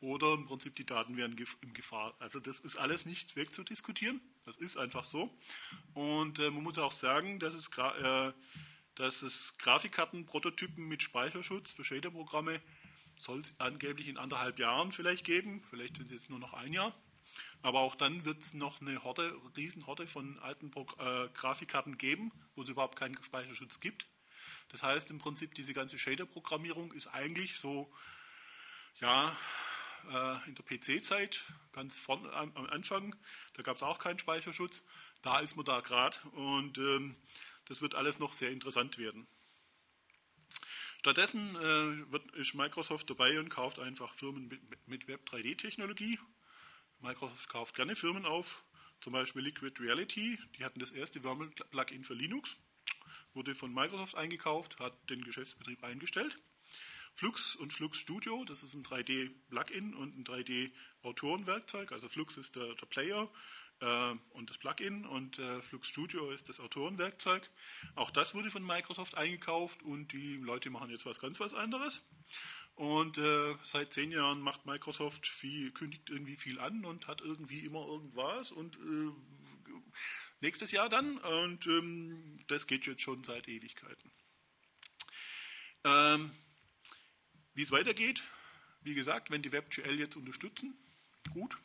Oder im Prinzip die Daten wären in Gefahr. Also das ist alles nicht wegzudiskutieren. Das ist einfach so. Und äh, man muss auch sagen, dass es, äh, dass es Grafikkartenprototypen mit Speicherschutz für Shader-Programme soll es angeblich in anderthalb Jahren vielleicht geben. Vielleicht sind es jetzt nur noch ein Jahr. Aber auch dann wird es noch eine Horde, Riesenhorde von alten Pro äh, Grafikkarten geben, wo es überhaupt keinen Speicherschutz gibt. Das heißt im Prinzip, diese ganze Shader-Programmierung ist eigentlich so, ja, äh, in der PC-Zeit, ganz vorne am, Anfang, da gab es auch keinen Speicherschutz. Da ist man da gerade und ähm, das wird alles noch sehr interessant werden. Stattdessen äh, wird, ist Microsoft dabei und kauft einfach Firmen mit, mit Web3D-Technologie. Microsoft kauft gerne Firmen auf, zum Beispiel Liquid Reality. Die hatten das erste Wormel-Plugin für Linux wurde von Microsoft eingekauft, hat den Geschäftsbetrieb eingestellt. Flux und Flux Studio, das ist ein 3D-Plugin und ein 3D-Autorenwerkzeug. Also Flux ist der, der Player äh, und das Plugin und äh, Flux Studio ist das Autorenwerkzeug. Auch das wurde von Microsoft eingekauft und die Leute machen jetzt was ganz was anderes. Und äh, seit zehn Jahren macht Microsoft viel, kündigt irgendwie viel an und hat irgendwie immer irgendwas und äh, nächstes Jahr dann und ähm, das geht jetzt schon seit Ewigkeiten. Ähm, wie es weitergeht, wie gesagt, wenn die WebGL jetzt unterstützen, gut.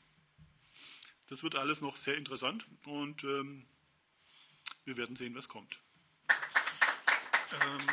Das wird alles noch sehr interessant und ähm, wir werden sehen, was kommt. Ähm,